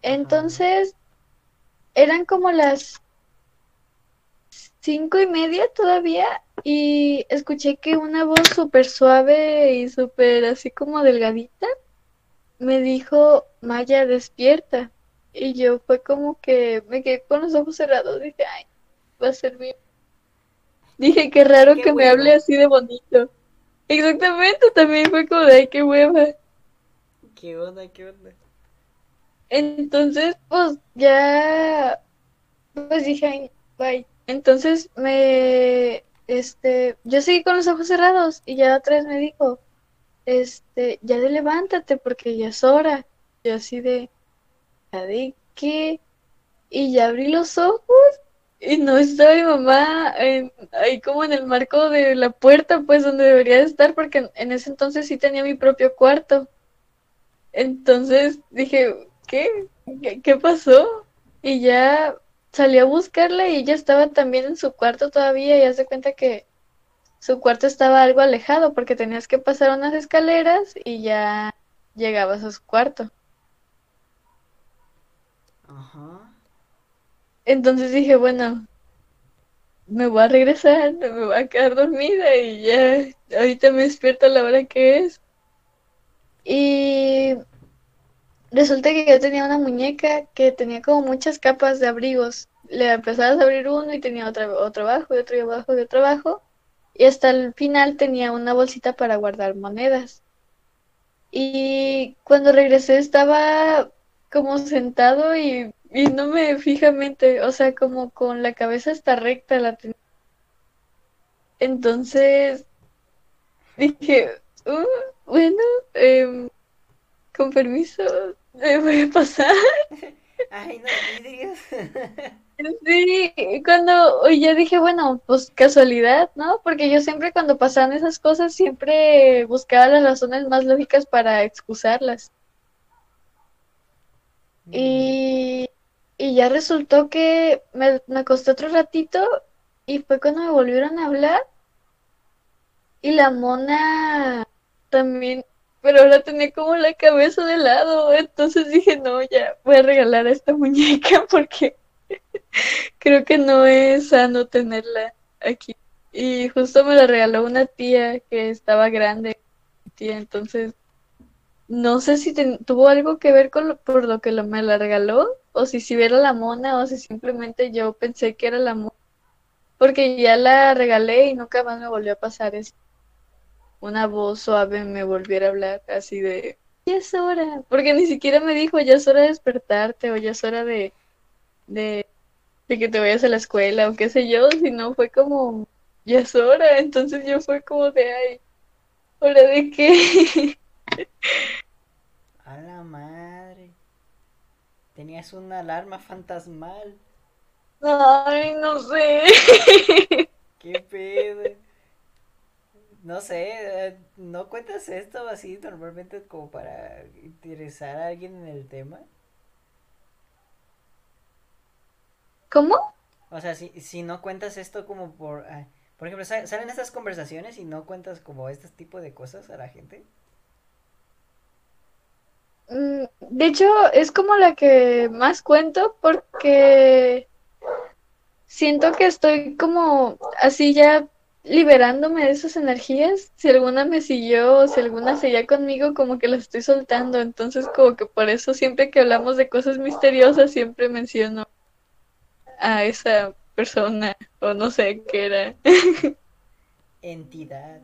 Entonces, eran como las cinco y media todavía y escuché que una voz súper suave y súper así como delgadita me dijo, Maya, despierta. Y yo fue como que me quedé con los ojos cerrados. Dije, ay, va a ser bien. Dije, qué raro Qué que me hable así de bonito. Exactamente, también fue como de, ay, qué hueva. ¿Qué onda? ¿Qué onda? Entonces, pues ya, pues dije, ay, bye. Entonces me, este, yo seguí con los ojos cerrados y ya otra vez me dijo, este, ya de levántate porque ya es hora. Yo así de, ¿ya de qué? Y ya abrí los ojos y no estaba mi mamá ahí como en el marco de la puerta, pues donde debería de estar, porque en, ese entonces sí tenía mi propio cuarto. Entonces dije. ¿Qué, qué pasó? Y ya salí a buscarla y ella estaba también en su cuarto todavía y hace cuenta que su cuarto estaba algo alejado porque tenías que pasar unas escaleras y ya llegabas a su cuarto. Ajá. Entonces dije, bueno, me voy a regresar, me voy a quedar dormida y ya, ahorita me despierto a la hora que es. Y resulta que yo tenía una muñeca que tenía como muchas capas de abrigos. Le empezabas a abrir uno y tenía otro, otro abajo y otro abajo y otro abajo. Y hasta el final tenía una bolsita para guardar monedas. Y cuando regresé estaba como sentado y viéndome fijamente, o sea, como con la cabeza hasta recta la tenía. Entonces dije, "Uh, bueno, em, con permiso, ¿me voy a pasar? Ay, no vidrios. Sí, cuando y ya dije, bueno, pues casualidad, ¿no? Porque yo siempre cuando pasaban esas cosas, siempre buscaba las razones más lógicas para excusarlas. Y, y ya resultó que me, me acosté otro ratito y fue cuando me volvieron a hablar y la mona también, pero ahora tenía como la cabeza de lado, entonces dije, no, ya voy a regalar a esta muñeca porque creo que no es sano tenerla aquí. Y justo me la regaló una tía que estaba grande, tía, entonces no sé si tuvo algo que ver con lo, por lo que me la regaló, o si si era la mona, o si simplemente yo pensé que era la mona, porque ya la regalé y nunca más me volvió a pasar eso. Una voz suave me volviera a hablar así de, ya es hora, porque ni siquiera me dijo, ya es hora de despertarte, o ya es hora de, de, de que te vayas a la escuela, o qué sé yo, sino fue como, ya es hora, entonces yo fue como de, ay, ¿hora de qué? A la madre. Tenías una alarma fantasmal. Ay, no sé. ¿Qué pedo? No sé, eh, ¿no cuentas esto así normalmente como para interesar a alguien en el tema? ¿Cómo? O sea, si, si no cuentas esto como por... ah, por ejemplo, sa- salen estas conversaciones y no cuentas como este tipo de cosas a la gente. Mm, De hecho, es como la que más cuento porque siento que estoy como así ya liberándome de esas energías. Si alguna me siguió o si alguna seguía conmigo, como que las estoy soltando. Entonces, como que por eso siempre que hablamos de cosas misteriosas, siempre menciono a esa persona o no sé qué era. Entidad.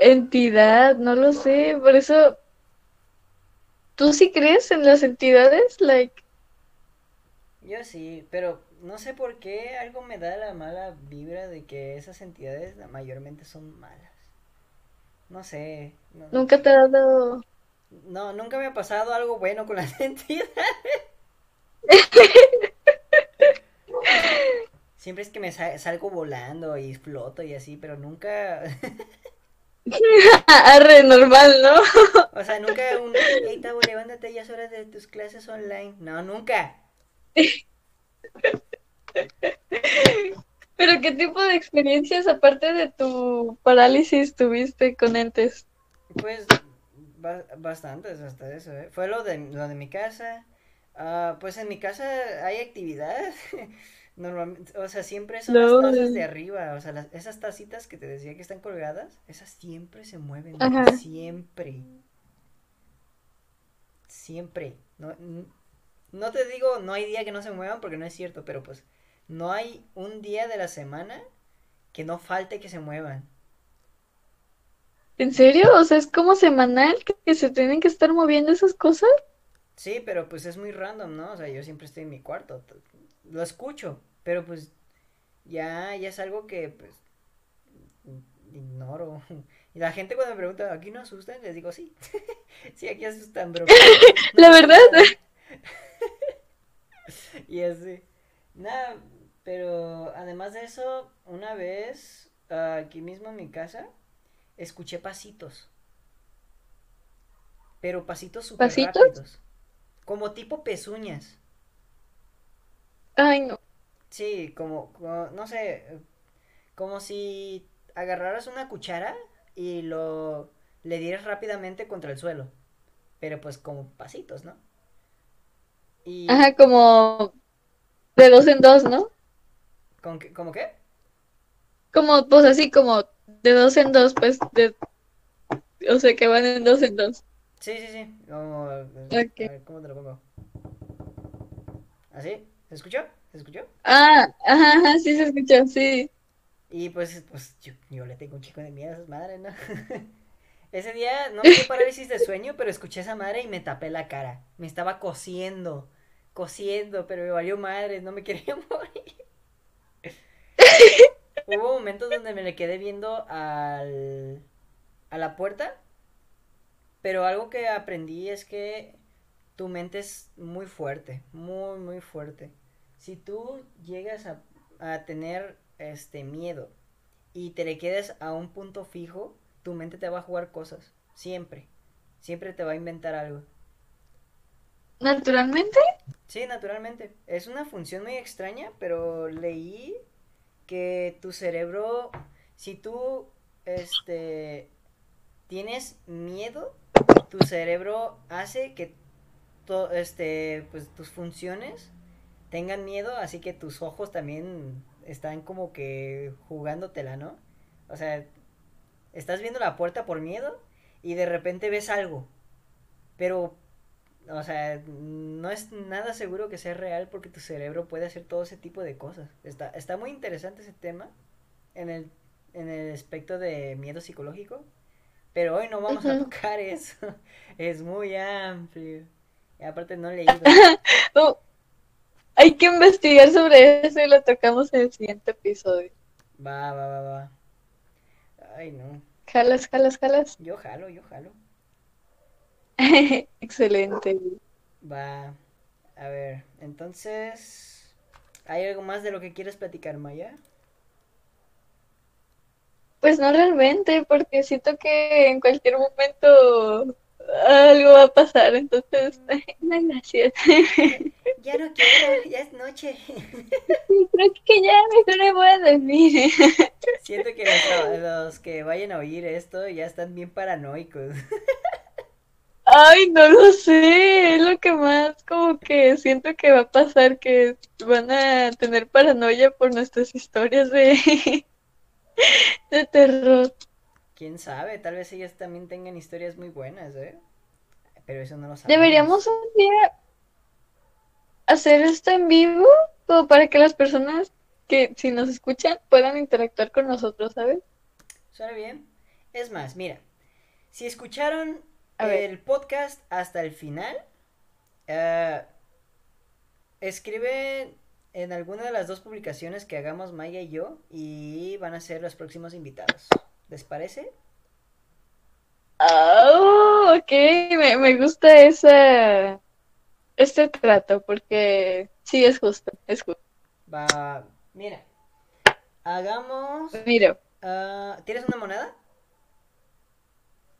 Entidad, no lo sé. Por eso, ¿tú sí crees en las entidades? Like, Yo sí, pero no sé por qué algo me da la mala vibra de que esas entidades mayormente son malas. No sé. No, nunca te ha dado... no, nunca me ha pasado algo bueno con las entidades. Siempre es que me sa- salgo volando y floto y así, pero nunca, Arre, normal, ¿no? o sea, nunca un, hey, Tavo, levántate, ya es hora de tus clases online. No, nunca. Pero ¿qué tipo de experiencias aparte de tu parálisis tuviste con entes? Pues, ba- bastantes hasta eso, ¿eh? Fue lo de, lo de mi casa. Ah, pues en mi casa hay actividad. Normalmente, o sea, siempre son las tazas de arriba. O sea, las- esas tacitas que te decía que están colgadas, esas siempre se mueven. Ajá. Siempre. Siempre. No, no te digo, no hay día que no se muevan porque no es cierto, pero pues no hay un día de la semana que no falte que se muevan. ¿En serio? O sea, es como semanal que, se tienen que estar moviendo esas cosas. Sí, pero pues es muy random, ¿no? O sea, yo siempre estoy en mi cuarto, lo escucho, pero pues ya, ya es algo que pues ignoro. Y la gente cuando me pregunta, ¿aquí no asustan? Les digo, sí, sí, aquí asustan, pero pues, no La verdad. nada". Y así. Nada, pero además de eso, una vez, aquí mismo en mi casa, escuché pasitos. Pero pasitos súper ¿Pasitos? rápidos. Como tipo pezuñas. Ay, no. Sí, como, como, no sé, como si agarraras una cuchara y lo le dieras rápidamente contra el suelo. Pero pues como pasitos, ¿no? Y Ajá, como de dos en dos, ¿no? ¿con qué, ¿cómo qué? Como, pues así como de dos en dos, pues de, o sea, que van en dos en dos. Sí, sí, sí. Como, a Ok. ver, ¿cómo te lo pongo? ¿Así? ¿Se escuchó? ¿Se escuchó? Ah, ajá, ajá, sí se escucha, sí. Y pues, pues yo, yo le tengo un chico de miedo a esas madres, ¿no? Ese día no me dio parálisis de sueño, pero escuché esa madre y me tapé la cara. Me estaba cosiendo, cosiendo, pero me valió madre, no me quería morir. Hubo momentos donde me le quedé viendo al, a la puerta, pero algo que aprendí es que tu mente es muy fuerte, muy, muy fuerte. Si tú llegas a, a tener este miedo y te le quedas a un punto fijo, tu mente te va a jugar cosas, siempre. Siempre te va a inventar algo. Naturalmente. Sí, naturalmente. Es una función muy extraña, pero leí que tu cerebro, si tú, este, tienes miedo, tu cerebro hace que, to- este, pues tus funciones tengan miedo, así que tus ojos también están como que jugándotela, ¿no? O sea, estás viendo la puerta por miedo y de repente ves algo, pero o sea, no es nada seguro que sea real porque tu cerebro puede hacer todo ese tipo de cosas. Está, está muy interesante ese tema en el, en el aspecto de miedo psicológico, pero hoy no vamos a tocar eso. Es muy amplio. Y aparte no he leído. Oh, hay que investigar sobre eso y lo tocamos en el siguiente episodio. Va, va, va, va. Ay, no. Jalas, jalas, jalas. Yo jalo, yo jalo. Excelente. Va. A ver, entonces... ¿Hay algo más de lo que quieres platicar, Maya? Pues no realmente, porque siento que en cualquier momento algo va a pasar, entonces, no, gracias. Ya no quiero, ya es noche. Creo que ya mejor me voy a dormir. Siento que los, los que vayan a oír esto ya están bien paranoicos. Ay, no lo sé, es lo que más como que siento que va a pasar, que van a tener paranoia por nuestras historias de, de terror. Quién sabe, tal vez ellas también tengan historias muy buenas, ¿eh? Pero eso no lo sabemos. Deberíamos un día hacer esto en vivo, como para que las personas que si nos escuchan puedan interactuar con nosotros, ¿sabes? Suena bien. Es más, mira, si escucharon el podcast hasta el final, eh, escribe en alguna de las dos publicaciones que hagamos Maya y yo y van a ser los próximos invitados. ¿Les parece? Ah, ok, me, me gusta esa, este trato, porque sí es justo, es justo. Va, mira, Hagamos. Mira. ah, ¿Tienes una moneda?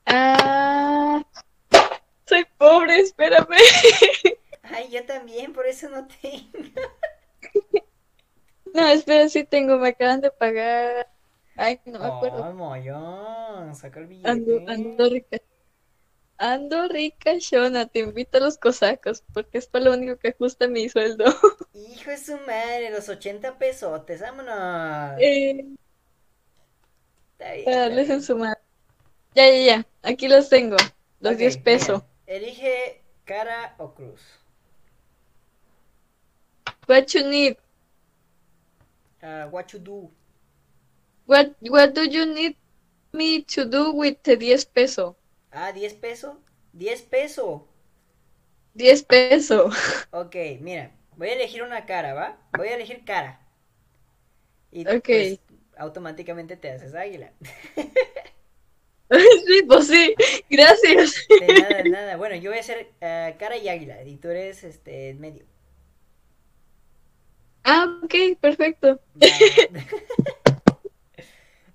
Ah, soy pobre, espérame. Ay, yo también, por eso no tengo. No, espera, sí tengo, me acaban de pagar. Ay, no me acuerdo. Oh, mollón, saca el Ando, billete. ando rica. Ando rica, Shona, te invito a los cosacos, porque es para lo único que ajusta mi sueldo. Hijo de su madre, los 80 pesotes, vámonos. Eh, Está bien, para darles en su madre. Ya, ya, ya, aquí los tengo, los Ok, 10 pesos. elige cara o cruz. What you need? Ah, what you do. What, what do you need me to do with the 10 pesos? Ah, 10 pesos. 10 pesos. 10 pesos. Ok, mira, voy a elegir una cara, ¿va? Voy a elegir cara. Y Ok. pues automáticamente te haces águila. Sí, pues sí, gracias. De nada, de nada. Bueno, yo voy a ser ah, cara y águila y tú eres este medio. Ah, ok, perfecto.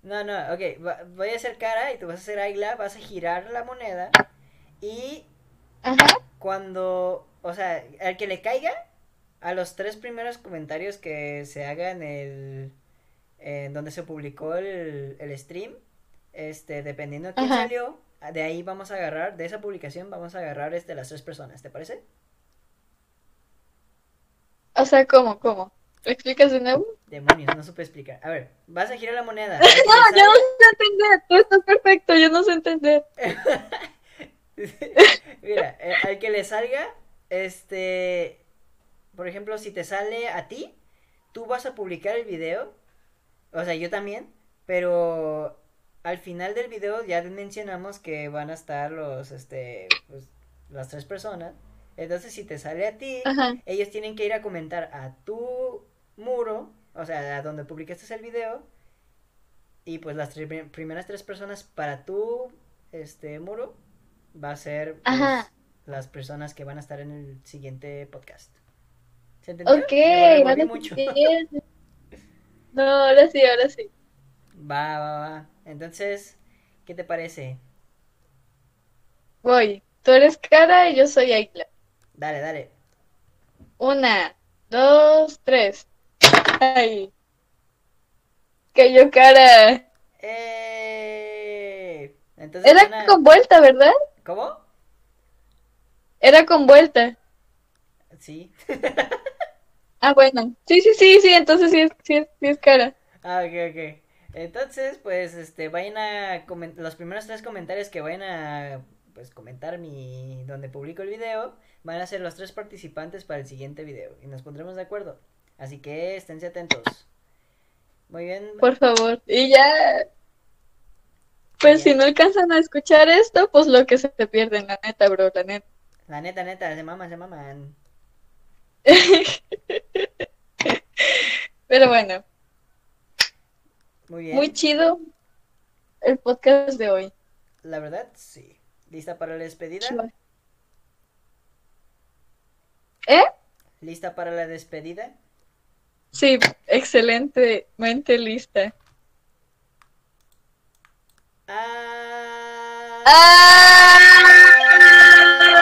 No, no, ok, va- voy a hacer cara y tú vas a hacer águila, vas a girar la moneda y Ajá. cuando, o sea, al que le caiga, a los tres primeros comentarios que se hagan el, en donde se publicó el, el stream, este, dependiendo de quién Ajá. salió, de ahí vamos a agarrar, de esa publicación vamos a agarrar este, las tres personas, ¿te parece? O sea, ¿cómo, cómo? ¿Lo explicas de nuevo? Demonios, no supe explicar. A ver, vas a girar la moneda. No, yo no sé entender. Tú estás perfecto, yo no sé entender. Mira, eh, al que le salga, este, por ejemplo, si te sale a ti, tú vas a publicar el video, o sea, yo también, pero al final del video ya mencionamos que van a estar los, este, pues, las tres personas. Entonces, si te sale a ti, Ajá. ellos tienen que ir a comentar a tu muro, o sea, a donde publicaste el video, y pues las primeras tres personas para tu, este, muro, va a ser pues, las personas que van a estar en el siguiente podcast. ¿Se entendió? Ok, Me revolví ahora mucho. No, ahora sí, ahora sí. Va, va, va. Entonces, ¿qué te parece? Voy. Tú eres cara y yo soy águila. Dale, dale. Una, dos, tres. Ay. Yo cara. ¡Eh! Entonces, Era una- con vuelta, ¿verdad? ¿Cómo? Era con vuelta. Sí. Ah, bueno. Sí, sí, sí, sí, entonces sí es, sí es, sí es cara. Ah, ok, ok. Entonces, pues, este, vayan a comen- los primeros tres comentarios que vayan a, pues, comentar mi, donde publico el video, van a ser los tres participantes para el siguiente video y nos pondremos de acuerdo. Así que esténse atentos. Muy bien. Por favor. Y ya. Pues si no alcanzan a escuchar esto, pues lo que se te pierden, la neta, bro, la neta. La neta, neta, se maman, se maman. Pero bueno, Muy bien. muy chido el podcast de hoy. La verdad, sí. ¿Lista para la despedida? ¿Eh? ¿Lista para la despedida? Sí, excelentemente lista. Ah... ¡Ah!